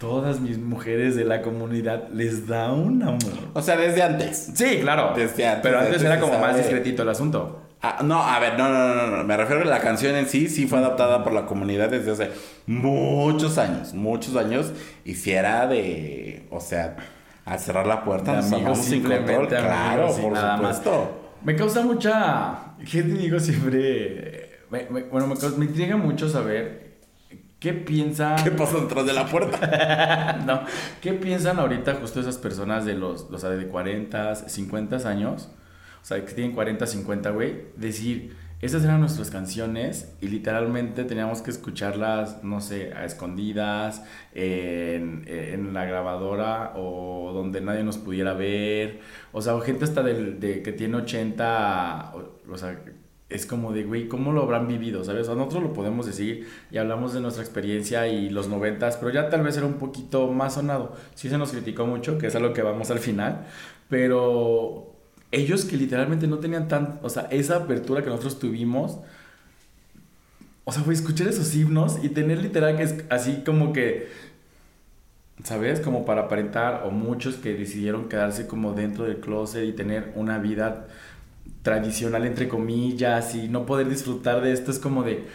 todas mis mujeres de la comunidad les da un amor. O sea, desde antes. Sí, claro. Desde antes, pero antes antes era como más discretito el asunto. Ah, no, a ver, no, no, no, no. Me refiero a la canción en sí, sí fue adaptada por la comunidad desde hace muchos años, muchos años. Y si era de, o sea, al cerrar la puerta, De amigos, sin control. simplemente Claro, amigos por nada más. supuesto. Me causa mucha. ¿Qué te digo siempre? me- me- bueno, me, me intriga mucho saber qué piensa. ¿Qué pasa detrás de la puerta? no. ¿Qué piensan ahorita justo esas personas de los, o sea, de 40, 50 años? O sea, que tienen 40, 50, güey. Decir, esas eran nuestras canciones y literalmente teníamos que escucharlas, no sé, a escondidas, en, en la grabadora o donde nadie nos pudiera ver. O sea, o gente hasta del, de, que tiene 80, o, o sea, es como de, güey, ¿cómo lo habrán vivido? ¿Sabes? O nosotros lo podemos decir y hablamos de nuestra experiencia y los noventas, pero ya tal vez era un poquito más sonado. Sí se nos criticó mucho, que es a lo que vamos al final, pero ellos que literalmente no tenían tan, o sea, esa apertura que nosotros tuvimos, o sea, güey, escuchar esos himnos y tener literal que es así como que, ¿sabes? Como para aparentar, o muchos que decidieron quedarse como dentro del closet y tener una vida tradicional entre comillas y no poder disfrutar de esto es como de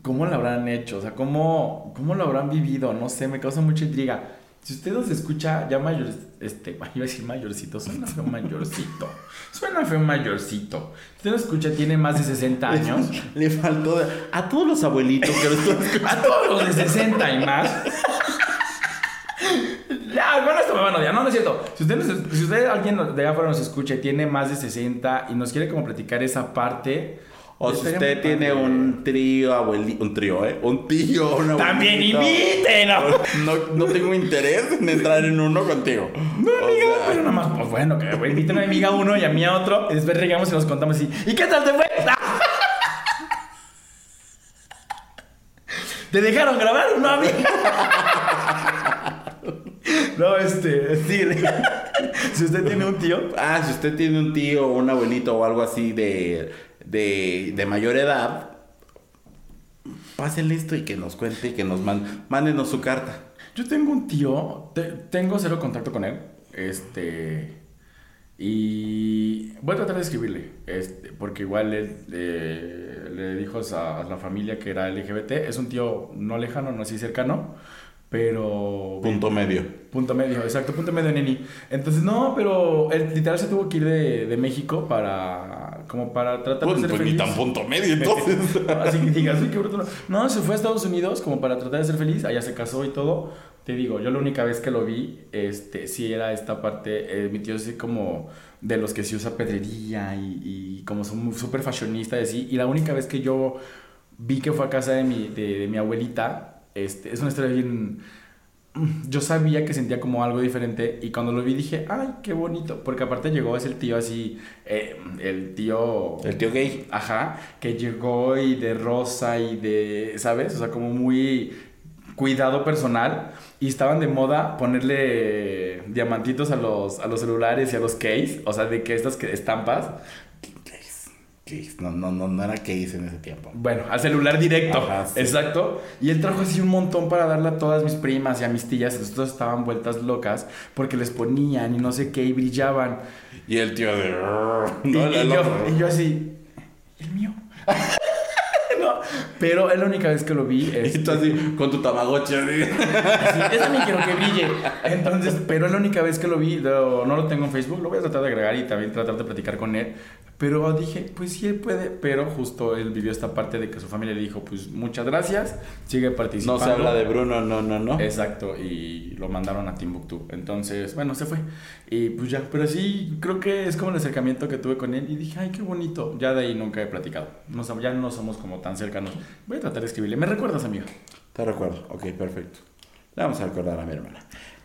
¿cómo lo habrán hecho? O sea, ¿cómo, cómo lo habrán vivido? No sé, me causa mucha intriga. Si usted nos escucha ya mayor, este, iba a decir mayorcito, suena feo mayorcito, suena feo mayorcito. Si usted nos escucha, tiene más de 60 años, Le faltó a todos los abuelitos que lo están escuchando. a todos los de 60 y más. No, no es cierto. Si usted, nos- si usted alguien de allá afuera nos escucha y tiene más de 60 y nos quiere como platicar esa parte. O si usted tiene un trío, abuelito, un trío, ¿eh? Un tío, un También abuelito. inviten, ¿no? No, no tengo interés en entrar en uno contigo. No, amiga, O sea, pero nada más, pues bueno, que güey, inviten a mi amiga uno y a mí a otro, y después regamos y nos contamos así, ¿y qué tal te fue? ¿Te dejaron grabar? No, amiga. No, este, sí, si usted tiene un tío, Ah, si usted tiene un tío o un abuelito o algo así de, de, de mayor edad, pásenle esto y que nos cuente y que nos mande, mándenos su carta. Yo tengo un tío, te- tengo cero contacto con él, este, y voy a tratar de escribirle, este, porque igual él eh, le dijo a, a la familia que era LGBT, es un tío no lejano, no así cercano, pero... Punto medio. Punto medio, exacto, punto medio neni. Entonces, no, pero él literal se tuvo que ir de, de México para, como para tratar de ser pues ni feliz. tan punto medio, entonces. Así que digas, uy, qué bruto. No, se fue a Estados Unidos como para tratar de ser feliz. Allá se casó y todo. Te digo, yo la única vez que lo vi, este, sí era esta parte. eh, mi tío es así como de los que sí usa pedrería y, y como son súper fashionista y así. Y la única vez que yo vi que fue a casa de mi, de, de mi abuelita, este, es una historia bien yo sabía que sentía como algo diferente y cuando lo vi dije, ay, qué bonito, porque aparte llegó, es el tío así, eh, el tío... El tío gay. Ajá, que llegó y de rosa y de, ¿sabes? O sea, como muy cuidado personal y estaban de moda ponerle diamantitos a los, a los celulares y a los case, o sea, de que estas que estampas No, no, no, no era Keys en ese tiempo. Bueno, al celular directo. Ajá, sí. Exacto. Y él trajo así un montón para darle a todas mis primas y a mis tías. Entonces estaban vueltas locas porque les ponían y no sé qué y brillaban. Y el tío de. Y, No, y yo, y yo así, ¿el mío? no, pero es la única vez que lo vi. Y este, tú así, con tu tamagotchi. así, yo también quiero que brille. Entonces, pero es la única vez que lo vi. lo- no lo tengo en Facebook. Lo voy a tratar de agregar y también tratar de platicar con él. Pero dije, pues sí, él puede. Pero justo él vivió esta parte de que su familia le dijo, pues muchas gracias. Sigue No participando. se habla de Bruno, no, no, no. Exacto, y lo mandaron a Timbuktu. Entonces, bueno, se fue. Y pues ya, pero sí, creo que es como el acercamiento que tuve con él. Y dije, ay, qué bonito. Ya de ahí nunca he platicado. No, ya no somos como tan cercanos. Voy a tratar de escribirle. ¿Me recuerdas, amigo? Te recuerdo. Ok, perfecto. Le vamos a recordar a mi hermana.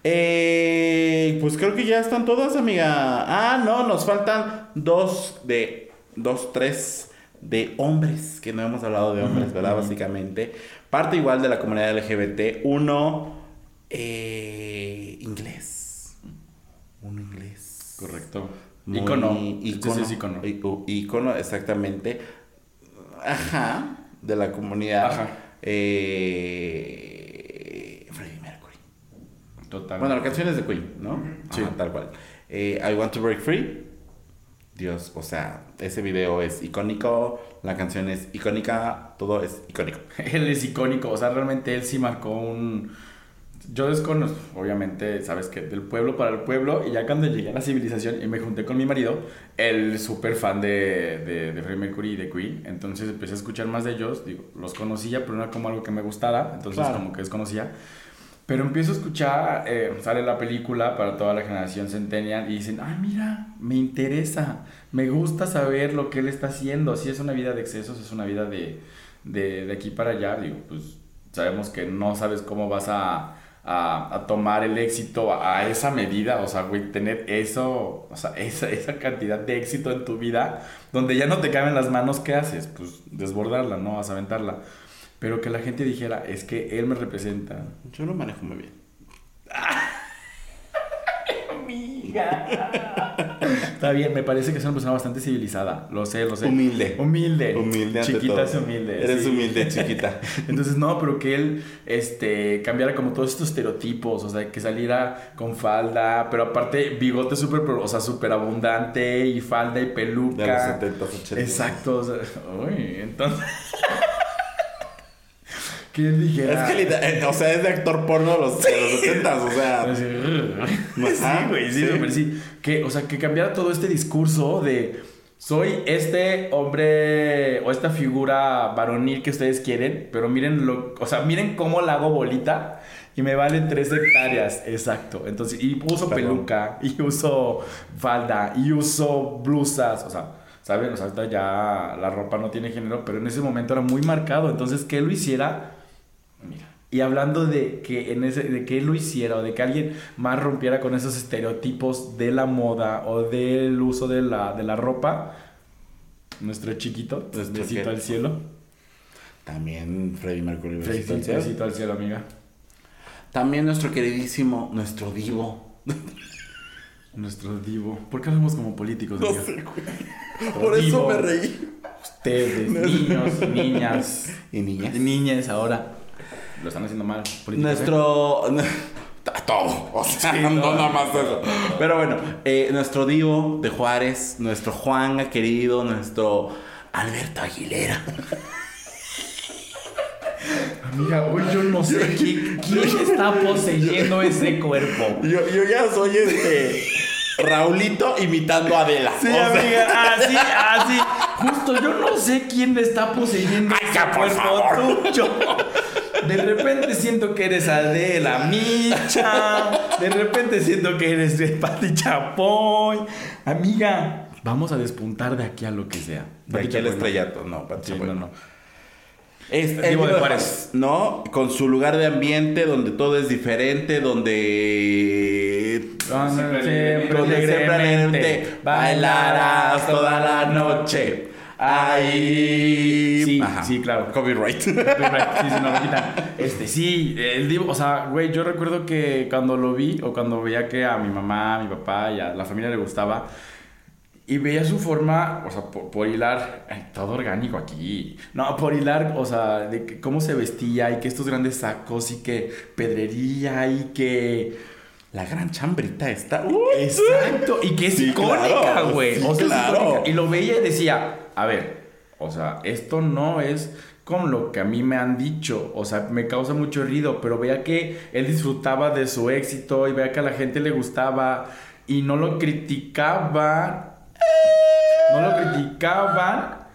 Eh, pues creo que ya están todas, amiga. Ah, no, nos faltan dos de. Dos, tres de hombres. Que no hemos hablado de hombres, ¿verdad? Básicamente. Parte igual de la comunidad LGBT. Uno. eh, inglés. Uno inglés. Correcto. Muy- Icono. Icono. Es icono. Icono, exactamente. Ajá. De la comunidad. Ajá. Eh. Total. Bueno, la canción es de Queen, ¿no? Sí. Ajá, tal cual. Eh, I Want to Break Free. Dios, o sea, ese video es icónico, la canción es icónica, todo es icónico. Él es icónico. O sea, realmente él sí marcó un. Yo desconozco, obviamente, sabes que del pueblo para el pueblo, y ya cuando llegué a la civilización y me junté con mi marido, él súper fan de, de, de Freddie Mercury y de Queen, entonces empecé a escuchar más de ellos, digo, los conocía, pero no era como algo que me gustara, entonces Claro. como que desconocía. Pero empiezo a escuchar, eh, sale la película para toda la generación Centennial y dicen, ay mira, me interesa, me gusta saber lo que él está haciendo, si es una vida de excesos, es una vida de, de, de aquí para allá, digo, pues sabemos que no sabes cómo vas a, a, a tomar el éxito a, a esa medida, o sea, güey, tener eso, o sea, esa, esa cantidad de éxito en tu vida, donde ya no te caben las manos, ¿qué haces? Pues desbordarla, ¿no? Vas a aventarla. Pero que la gente dijera, es que él me representa. Yo lo manejo muy bien. Amiga. Está bien, me parece que es una persona bastante civilizada. Lo sé, lo sé. Humilde. Humilde. Humilde ante Chiquita todo. es humilde. Eres sí. humilde, chiquita. Entonces, no, pero que él este, cambiara como todos estos estereotipos, o sea, que saliera con falda, pero aparte bigote súper, o sea, súper abundante y falda y peluca. De los 70, 80. Exacto, o sea, uy, entonces... que él dijera... Es que, eh, o sea, es de actor porno de los, de los 70, o sea. Sí, güey, sí, sí. sí. Que, o sea, que cambiara todo este discurso de soy este hombre o esta figura varonil que ustedes quieren, pero miren lo, o sea, miren cómo la hago bolita y me valen tres hectáreas, exacto. Entonces, y uso Perdón. peluca, y uso falda, y uso blusas, o sea, ¿saben? O sea, ya la ropa no tiene género, pero en ese momento era muy marcado. Entonces, que lo hiciera, mira. Y hablando de que, en ese, de que él lo hiciera o de que alguien más rompiera con esos estereotipos de la moda o del uso de la, de la ropa, nuestro chiquito, Nuestro besito al cielo. También Freddie Mercury. besito al cielo. besito al cielo, amiga. También nuestro queridísimo, nuestro divo. Nuestro divo. ¿Por qué hablamos como políticos, amiga? güey. Por eso me reí. Ustedes, niños, niñas, Y niñas. niñas ahora. Lo están haciendo mal. Nuestro. Todo. O sea, Sí, no, no, nada más eso. Pero bueno, eh, nuestro Divo de Juárez, nuestro Juan querido, nuestro Alberto Aguilera. Amiga, hoy yo no sé quién, quién está poseyendo ese cuerpo. Yo, yo ya soy este. Raulito imitando a Adela. Sí, O sea, amiga, así, así. Justo, yo no sé quién le está poseyendo Ay, ese ya, por cuerpo favor. tuyo. De repente siento que eres Adela Micha. De repente siento que eres de Pati Chapoy. Amiga, vamos a despuntar de aquí a lo que sea. De Pati aquí al Chapoy, no. estrellato. No, Pati Sí, Chapoy. no, no. Es El de Juárez. ¿no? Con su lugar de ambiente donde todo es diferente, donde Donde Siempre siempre donde siempre bailarás toda la noche. Ahí. Sí, Ajá. sí, claro. Copyright. Copyright, sí, lo quitan. Este, sí, el Divo, o sea, güey, yo recuerdo que cuando lo vi o cuando veía que a mi mamá, a mi papá y a la familia le gustaba, Y veía su forma, o sea, por, por hilar, ay, todo orgánico aquí. No, por hilar, o sea, de que cómo se vestía y que estos grandes sacos y que pedrería y que... La gran chambrita está. Exacto, y que es Sí, icónica, claro, güey. sí, o sea, es claro. Y lo veía y decía, a ver, o sea, esto no es como lo que a mí me han dicho, o sea, me causa mucho ruido, pero veía que él disfrutaba de su éxito y veía que a la gente le gustaba y no lo criticaban, no lo criticaban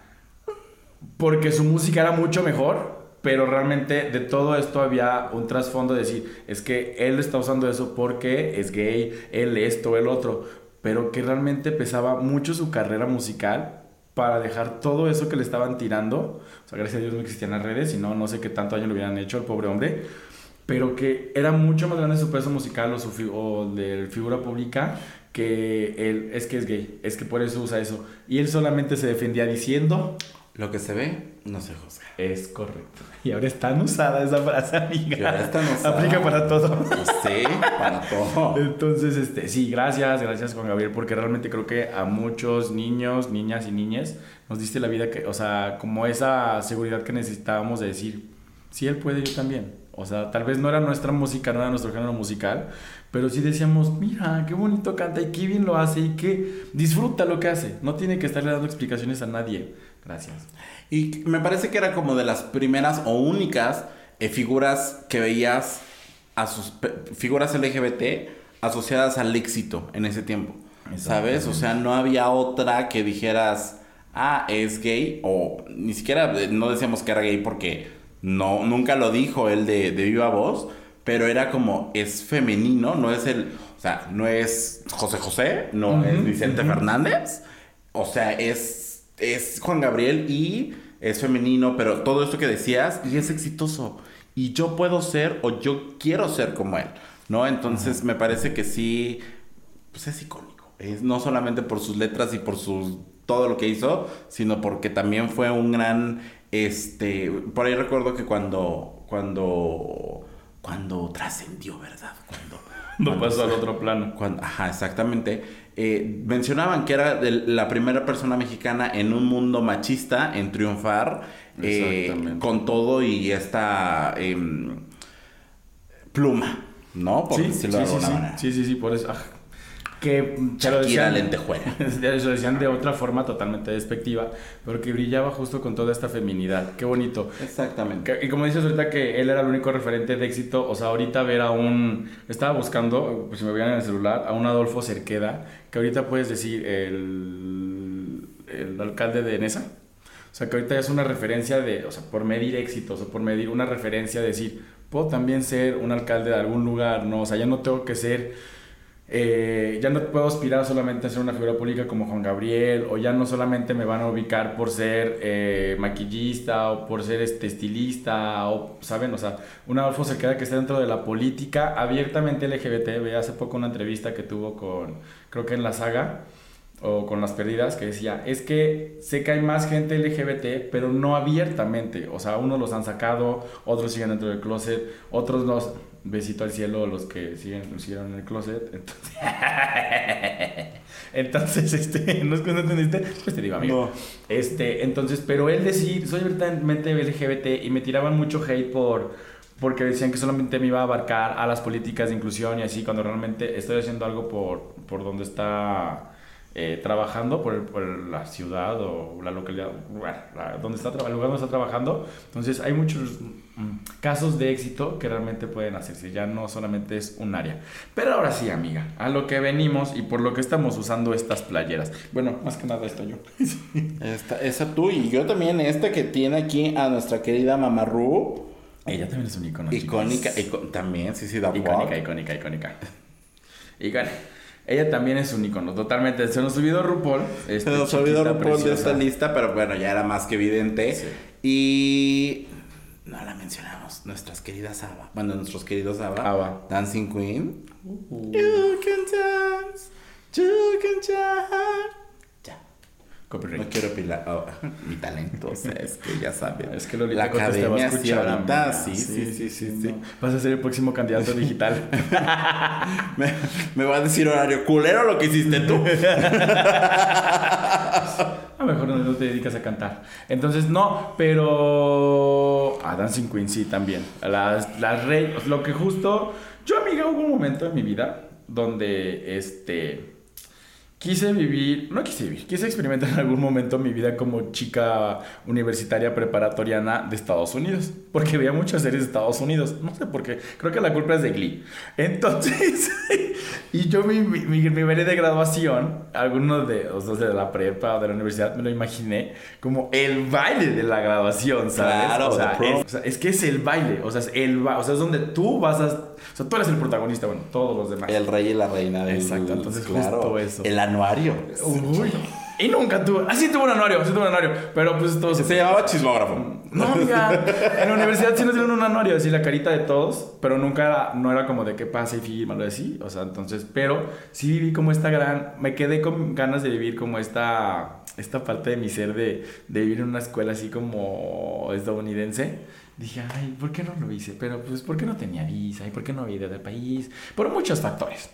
porque su música era mucho mejor, pero realmente de todo esto había un trasfondo de decir, es que él está usando eso porque es gay, él esto, el otro, pero que realmente pesaba mucho su carrera musical para dejar todo eso que le estaban tirando. O sea, gracias a Dios no existían las redes, si no, no sé qué tanto daño le hubieran hecho al pobre hombre. Pero que era mucho más grande su peso musical o, su fi- o de figura pública que él es que es gay, es que por eso usa eso. Y él solamente se defendía diciendo, Lo que se ve, no se juzga. es correcto. Y ahora es tan usada esa frase, amiga. Y ahora es tan usada. Aplica para todo. Sí, para todo. Entonces, este, sí, gracias, gracias Juan Gabriel, porque realmente creo que a muchos niños, niñas y niñas nos diste la vida que, o sea, como esa seguridad que necesitábamos de decir, si él puede, yo también. O sea, tal vez no era nuestra música, no era nuestro género musical, pero sí decíamos, mira, qué bonito canta y qué bien lo hace y que disfruta lo que hace. No tiene que estarle dando explicaciones a nadie. Gracias. Y me parece que era como de las primeras o únicas eh, figuras que veías a sus figuras LGBT asociadas al éxito en ese tiempo. ¿Sabes? O sea, no había otra que dijeras, ah, es gay, o ni siquiera eh, no decíamos que era gay porque no, nunca lo dijo él de, de viva voz, pero era como, es femenino, no es el, o sea, no es José José, no es Vicente. Fernández, o sea, es, es Juan Gabriel y es femenino, pero todo esto que decías, y es exitoso. Y yo puedo ser o yo quiero ser como él, ¿no? Entonces me parece que sí, pues es icónico. Es no solamente por sus letras y por sus, todo lo que hizo, sino porque también fue un gran, este, por ahí recuerdo que cuando, cuando, cuando trascendió, ¿verdad? Cuando, cuando pasó al otro plano. cuando- ajá, exactamente. Eh, mencionaban que era de la primera persona mexicana en un mundo machista en triunfar eh, con todo y esta em, pluma, ¿no? Por Sí, sí, decirlo de sí, alguna sí, manera. sí, sí, sí, por eso. ah, que te lo Shakira decían, lentejuela. se lo decían de otra forma totalmente despectiva, pero que brillaba justo con toda esta feminidad. Qué bonito. Exactamente. Y como dices ahorita que él era el único referente de éxito, o sea, ahorita ver a un... Estaba buscando, pues si me veían en el celular, a un Adolfo Cerqueda, que ahorita puedes decir el, el alcalde de Nesa. O sea, que ahorita es una referencia de, o sea, por medir éxitos o por medir una referencia de decir, puedo también ser un alcalde de algún lugar, ¿no? O sea, ya no tengo que ser eh, ya no puedo aspirar solamente a ser una figura pública como Juan Gabriel, o ya no solamente me van a ubicar por ser eh, maquillista o por ser este, estilista, o, ¿saben? O sea, un Adolfo se queda que está dentro de la política abiertamente LGBT. Ve hace poco una entrevista que tuvo con, creo que en la saga, o con las perdidas, que decía, es que sé que hay más gente LGBT, pero no abiertamente. O sea, unos los han sacado, otros siguen dentro del closet, otros los... Besito al cielo los que siguen, siguieron en el closet. Entonces, entonces este, ¿no es que no entendiste? Pues te digo, amigo. No. Este, entonces, pero él decir, soy abiertamente LGBT y me tiraban mucho hate por porque decían que solamente me iba a abarcar a las políticas de inclusión y así, cuando realmente estoy haciendo algo por, por donde está eh, trabajando, por, el- por la ciudad o la localidad, bueno, la- donde está, el lugar donde está trabajando. Entonces, hay muchos casos de éxito que realmente pueden hacerse, ya no solamente es un área. Pero ahora sí, amiga, a lo que venimos y por lo que estamos usando estas playeras. Bueno, más que nada esto yo. Esta, esa tú y yo también, esta que tiene aquí a nuestra querida Mamarru. Ella también es un icono. Icónica, también, sí, sí, da Icónica, icónica, icónica. Icónica. Ella también es un icono, totalmente. Se nos olvidó RuPaul. Se este, nos olvidó RuPaul de preciosa. esta lista, pero bueno, ya era más que evidente. Sí. Y no la mencionamos, nuestras queridas Ava. Bueno, nuestros queridos Ava. Ava. Dancing Queen. Uh. You can dance, you can dance. Ya. Copyright. No quiero pilar oh, mi talento, o sea, es que ya saben. Es que Lolita la academia sí, escuchar, ahorita, amiga. sí, sí, sí, sí, sí. no. Vas a ser el próximo candidato digital. Me, me va a decir horario culero lo que hiciste tú. A lo mejor no, te dedicas a cantar. Entonces, no, pero. A Dancing Queen sí también. Las, las rey. Lo que justo. Yo, amiga, hubo un momento en mi vida donde este. Quise vivir, no quise vivir, quise experimentar en algún momento mi vida como chica universitaria preparatoriana de Estados Unidos, porque veía muchas series de Estados Unidos, no sé por qué, creo que la culpa es de Glee. Entonces, y yo mi, mi, mi, mi baile de graduación, algunos de, o sea, de la prepa o de la universidad, me lo imaginé como el baile de la graduación, ¿sabes? Claro, o, sea, es, o sea, es que es el baile, o sea, es el ba- o sea, es donde tú vas a, o sea, tú eres el protagonista, bueno, todos los demás. El rey y la reina del Exacto, entonces claro, justo eso. El anuario. Uy. Y nunca tuve. Ah, sí tuve un anuario, sí tuve un anuario. Pero pues todos. Se llamaba chismógrafo. No, amiga. En la universidad sí nos dieron un anuario, así la carita de todos. Pero nunca era, no era como de que pase y fírmalo así. O sea, entonces. Pero sí viví como esta gran. Me quedé con ganas de vivir como esta. Esta parte de mi ser de, de vivir en una escuela así como estadounidense. Dije, ay, ¿por qué no lo hice? Pero pues, ¿por qué no tenía visa? ¿Y por qué no había del país? Por muchos factores.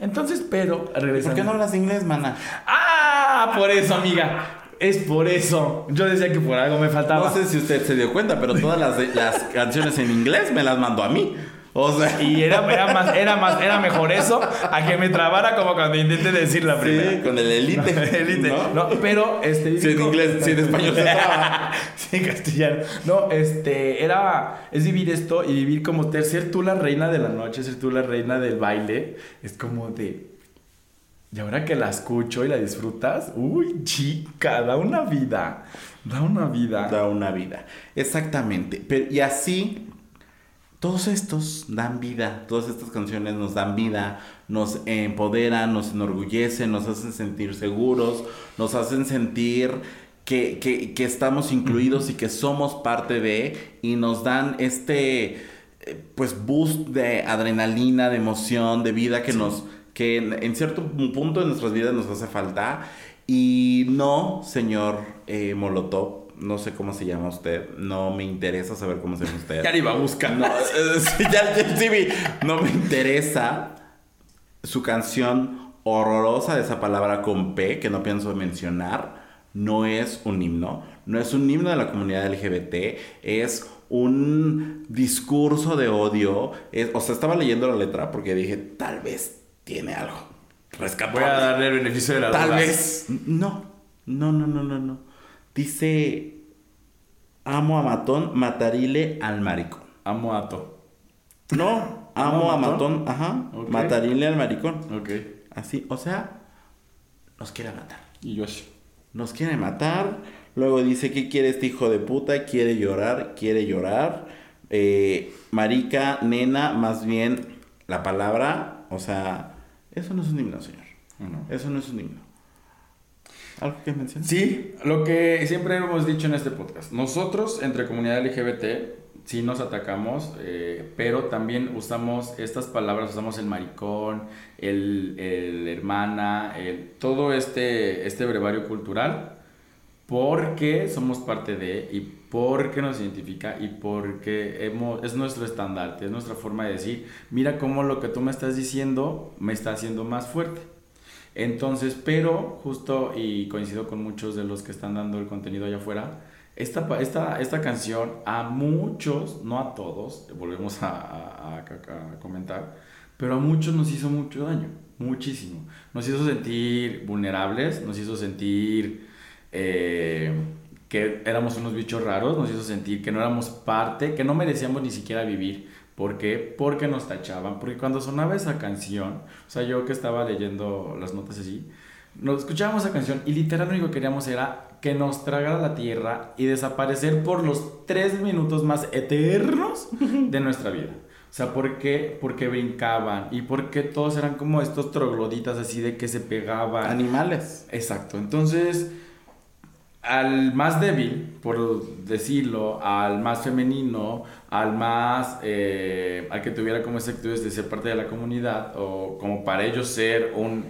Entonces, pero ¿Por regresando. qué no hablas inglés, mana? ¡Ah! Por eso, amiga. Es por eso. Yo decía que por algo me faltaba. No sé si usted se dio cuenta, pero todas las, las canciones en inglés me las mandó a mí. O sea, Y era, era, más, era, más, era mejor eso a que me trabara como cuando intenté decir la primera. sí, con el elite. Elite. ¿no? No, pero este. Si en inglés, si en español se traba. sí, en castellano. No, este. Era. Es vivir esto y vivir como ter- ser tú la reina de la noche, ser tú la reina del baile. Es como de. Y ahora que la escucho y la disfrutas, uy, chica, da una vida. Da una vida. Da una vida. Exactamente. Pero, y así, todos estos dan vida. Todas estas canciones nos dan vida, nos empoderan, nos enorgullecen, nos hacen sentir seguros, nos hacen sentir que, que- que estamos incluidos y que somos parte de, y nos dan este eh, pues boost de adrenalina, de emoción, de vida que nos que en, en cierto punto de nuestras vidas nos hace falta. Y no, señor eh, Molotov, no sé cómo se llama usted, no me interesa saber cómo se llama usted. Ya iba a buscar. No, ya, ya sí vi. No me interesa su canción horrorosa de esa palabra con P que no pienso mencionar. No es un himno. No es un himno de la comunidad LGBT. Es un discurso de odio. Es- o sea, estaba leyendo la letra porque dije, tal vez tiene algo. Rescatable. Voy a darle el beneficio de la Tal duda. vez. No. No, no, no, no, no. Dice. Amo a matón, matarile al maricón. Amo a to. No, amo a matón, ajá. Ok. Matarile al maricón. Ok. Así, o sea, nos quiere matar. Y yo sí. Nos quiere matar. Luego dice, ¿qué quiere este hijo de puta? Quiere llorar, quiere llorar. Eh, marica, nena, más bien la palabra, o sea, eso no es un himno, señor. No. Eso no es un himno. ¿Algo que? Sí, lo que siempre hemos dicho en este podcast. Nosotros, entre comunidad LGBT, sí nos atacamos, eh, pero también usamos estas palabras, usamos el maricón, el, el hermana, el, todo este, este brevario cultural, porque somos parte de y porque nos identifica y porque hemos, es nuestro estandarte, es nuestra forma de decir, mira cómo lo que tú me estás diciendo me está haciendo más fuerte. Entonces, pero justo y coincido con muchos de los que están dando el contenido allá afuera, esta, esta, esta canción a muchos, no a todos, volvemos a comentar, pero a muchos nos hizo mucho daño, muchísimo. Nos hizo sentir vulnerables, nos hizo sentir eh, que éramos unos bichos raros, nos hizo sentir que no éramos parte, que no merecíamos ni siquiera vivir. ¿Por qué? Porque nos tachaban. Porque cuando sonaba esa canción, o sea, yo que estaba leyendo las notas así, nos escuchábamos esa canción y literal lo único que queríamos era que nos tragara la tierra y desaparecer por los tres minutos más eternos de nuestra vida. O sea, ¿por qué? Porque brincaban y porque todos eran como estos trogloditas así de que se pegaban. Animales. Exacto. Entonces, al más débil, por decirlo, al más femenino, al más, eh, al que tuviera como esas actitudes de ser parte de la comunidad, o como para ellos ser un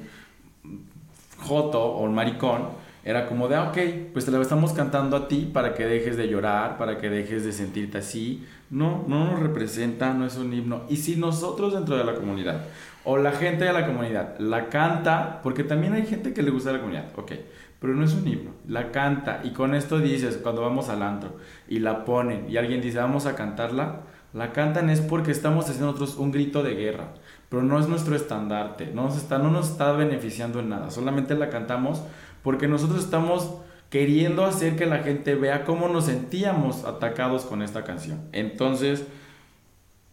joto o un maricón, Era como de, ah, ok, pues te la estamos cantando a ti para que dejes de llorar, para que dejes de sentirte así. No, no nos representa, no es un himno. Y si nosotros dentro de la comunidad, o la gente de la comunidad, la canta, porque también hay gente que le gusta la comunidad, ok, pero no es un himno, la canta y con esto dices, cuando vamos al antro y la ponen y alguien dice, vamos a cantarla, la cantan es porque estamos haciendo nosotros un grito de guerra, pero no es nuestro estandarte, no nos está, no nos está beneficiando en nada, solamente la cantamos porque nosotros estamos queriendo hacer que la gente vea cómo nos sentíamos atacados con esta canción. Entonces,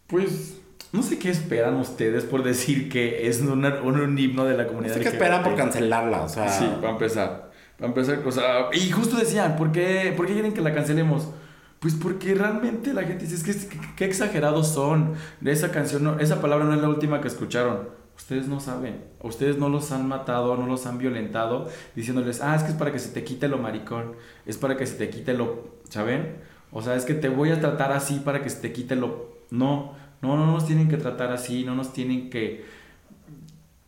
pues no sé qué esperan ustedes por decir que es un, un, himno de la comunidad. No sé qué esperan por cancelarla, o sea. Sí, para empezar. Empezar, o sea, y justo decían, ¿por qué, ¿por qué quieren que la cancelemos? Pues porque realmente la gente dice, es que qué exagerados son. De esa canción, no, esa palabra no es la última que escucharon. Ustedes no saben. Ustedes no los han matado, no los han violentado, diciéndoles, ah, es que es para que se te quite lo maricón. Es para que se te quite lo. ¿Saben? O sea, es que te voy a tratar así para que se te quite lo. No, no, no nos tienen que tratar así, no nos tienen que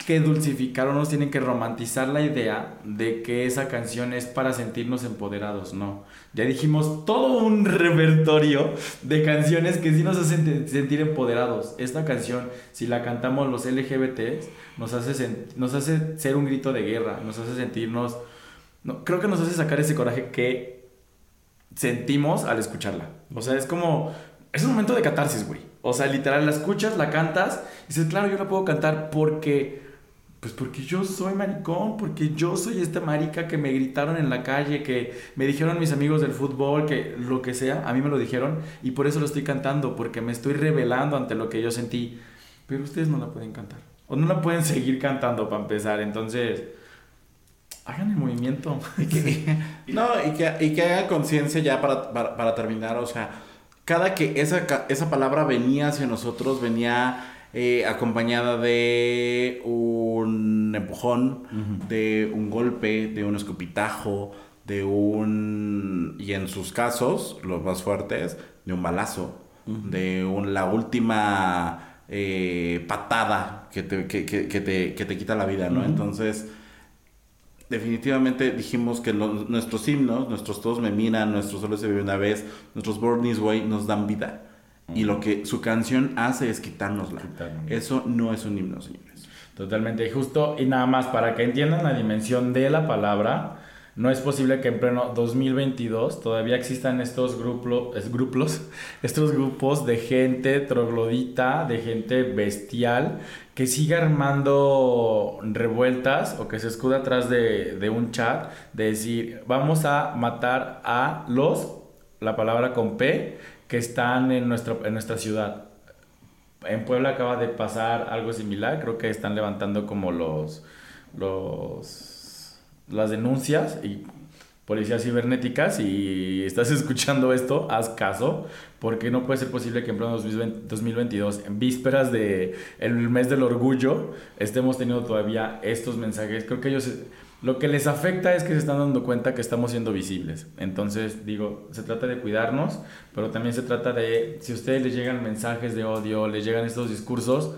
que dulcificar o nos tienen que romantizar la idea de que esa canción es para sentirnos empoderados, no. Ya dijimos todo un repertorio de canciones que sí nos hacen sentir empoderados. Esta canción, si la cantamos los LGBTs, nos hace, nos hace ser un grito de guerra, nos hace sentirnos... No, creo que nos hace sacar ese coraje que sentimos al escucharla. O sea, es como... Es un momento de catarsis, güey. O sea, literal, la escuchas, la cantas y dices, claro, yo la puedo cantar porque pues porque yo soy maricón, porque yo soy esta marica que me gritaron en la calle, que me dijeron mis amigos del fútbol, que lo que sea, a mí me lo dijeron y por eso lo estoy cantando, porque me estoy revelando ante lo que yo sentí. Pero ustedes no la pueden cantar. O no la pueden seguir cantando para empezar. Entonces, hagan el movimiento. Y que, no, y que, y que hagan conciencia ya para, para, para terminar. O sea, cada que esa, esa palabra venía hacia nosotros, venía eh, acompañada de un empujón, de un golpe, de un escupitajo, de un, y en sus casos, los más fuertes, de un balazo, de un, la última eh, patada que te, que, que, te, que te quita la vida, ¿no? Entonces, definitivamente dijimos que nuestros himnos, nuestros Todos me miran, nuestros Solo se vive una vez, nuestros Born This Way nos dan vida. Y lo que su canción hace es quitárnosla. Eso no es un himno, señores. Totalmente justo. Y nada más, para que entiendan la dimensión de la palabra, no es posible que en pleno 2022 todavía existan estos grupos, grupos, estos grupos de gente troglodita, de gente bestial, que siga armando revueltas o que se escuda atrás de, de un chat, de decir, vamos a matar a los, la palabra con P, que están en, en nuestra ciudad. En Puebla acaba de pasar algo similar, creo que están levantando como los, los las denuncias y policías cibernéticas y estás escuchando esto, haz caso, porque no puede ser posible que en pleno 2022, en vísperas del el mes del orgullo, estemos teniendo todavía estos mensajes. Creo que ellos lo que les afecta es que se están dando cuenta que estamos siendo visibles. Entonces, digo, se trata de cuidarnos, pero también se trata de, si a ustedes les llegan mensajes de odio, les llegan estos discursos,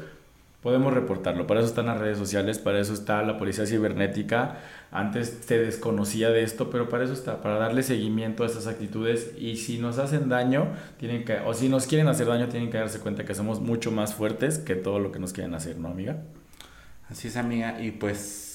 podemos reportarlo. Para eso están las redes sociales, para eso está la policía cibernética. Antes se desconocía de esto, pero para eso está, para darle seguimiento a estas actitudes. Y si nos hacen daño, tienen que, o si nos quieren hacer daño, tienen que darse cuenta que somos mucho más fuertes que todo lo que nos quieren hacer, ¿no, amiga? Así es, amiga. Y pues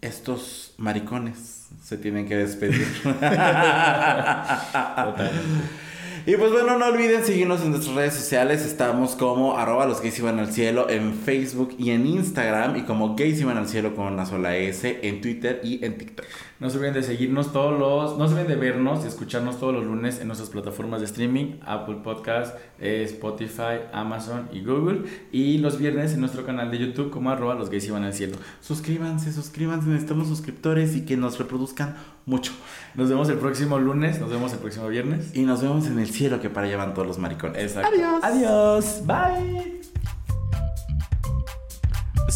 estos maricones se tienen que despedir. Y pues bueno, no olviden seguirnos en nuestras redes sociales. Estamos como arroba los gays iban al cielo en Facebook y en Instagram. Y como gays iban al cielo con una sola S en Twitter y en TikTok. No se olviden de seguirnos todos los, no se olviden de vernos y escucharnos todos los lunes en nuestras plataformas de streaming, Apple Podcast, eh, Spotify, Amazon y Google. Y los viernes en nuestro canal de YouTube como arroba los gays iban al cielo. Suscríbanse, suscríbanse, necesitamos suscriptores y que nos reproduzcan mucho. Nos vemos el próximo lunes, nos vemos el próximo viernes. Y nos vemos en el cielo que para allá van todos los maricones. Adiós. Adiós. Bye.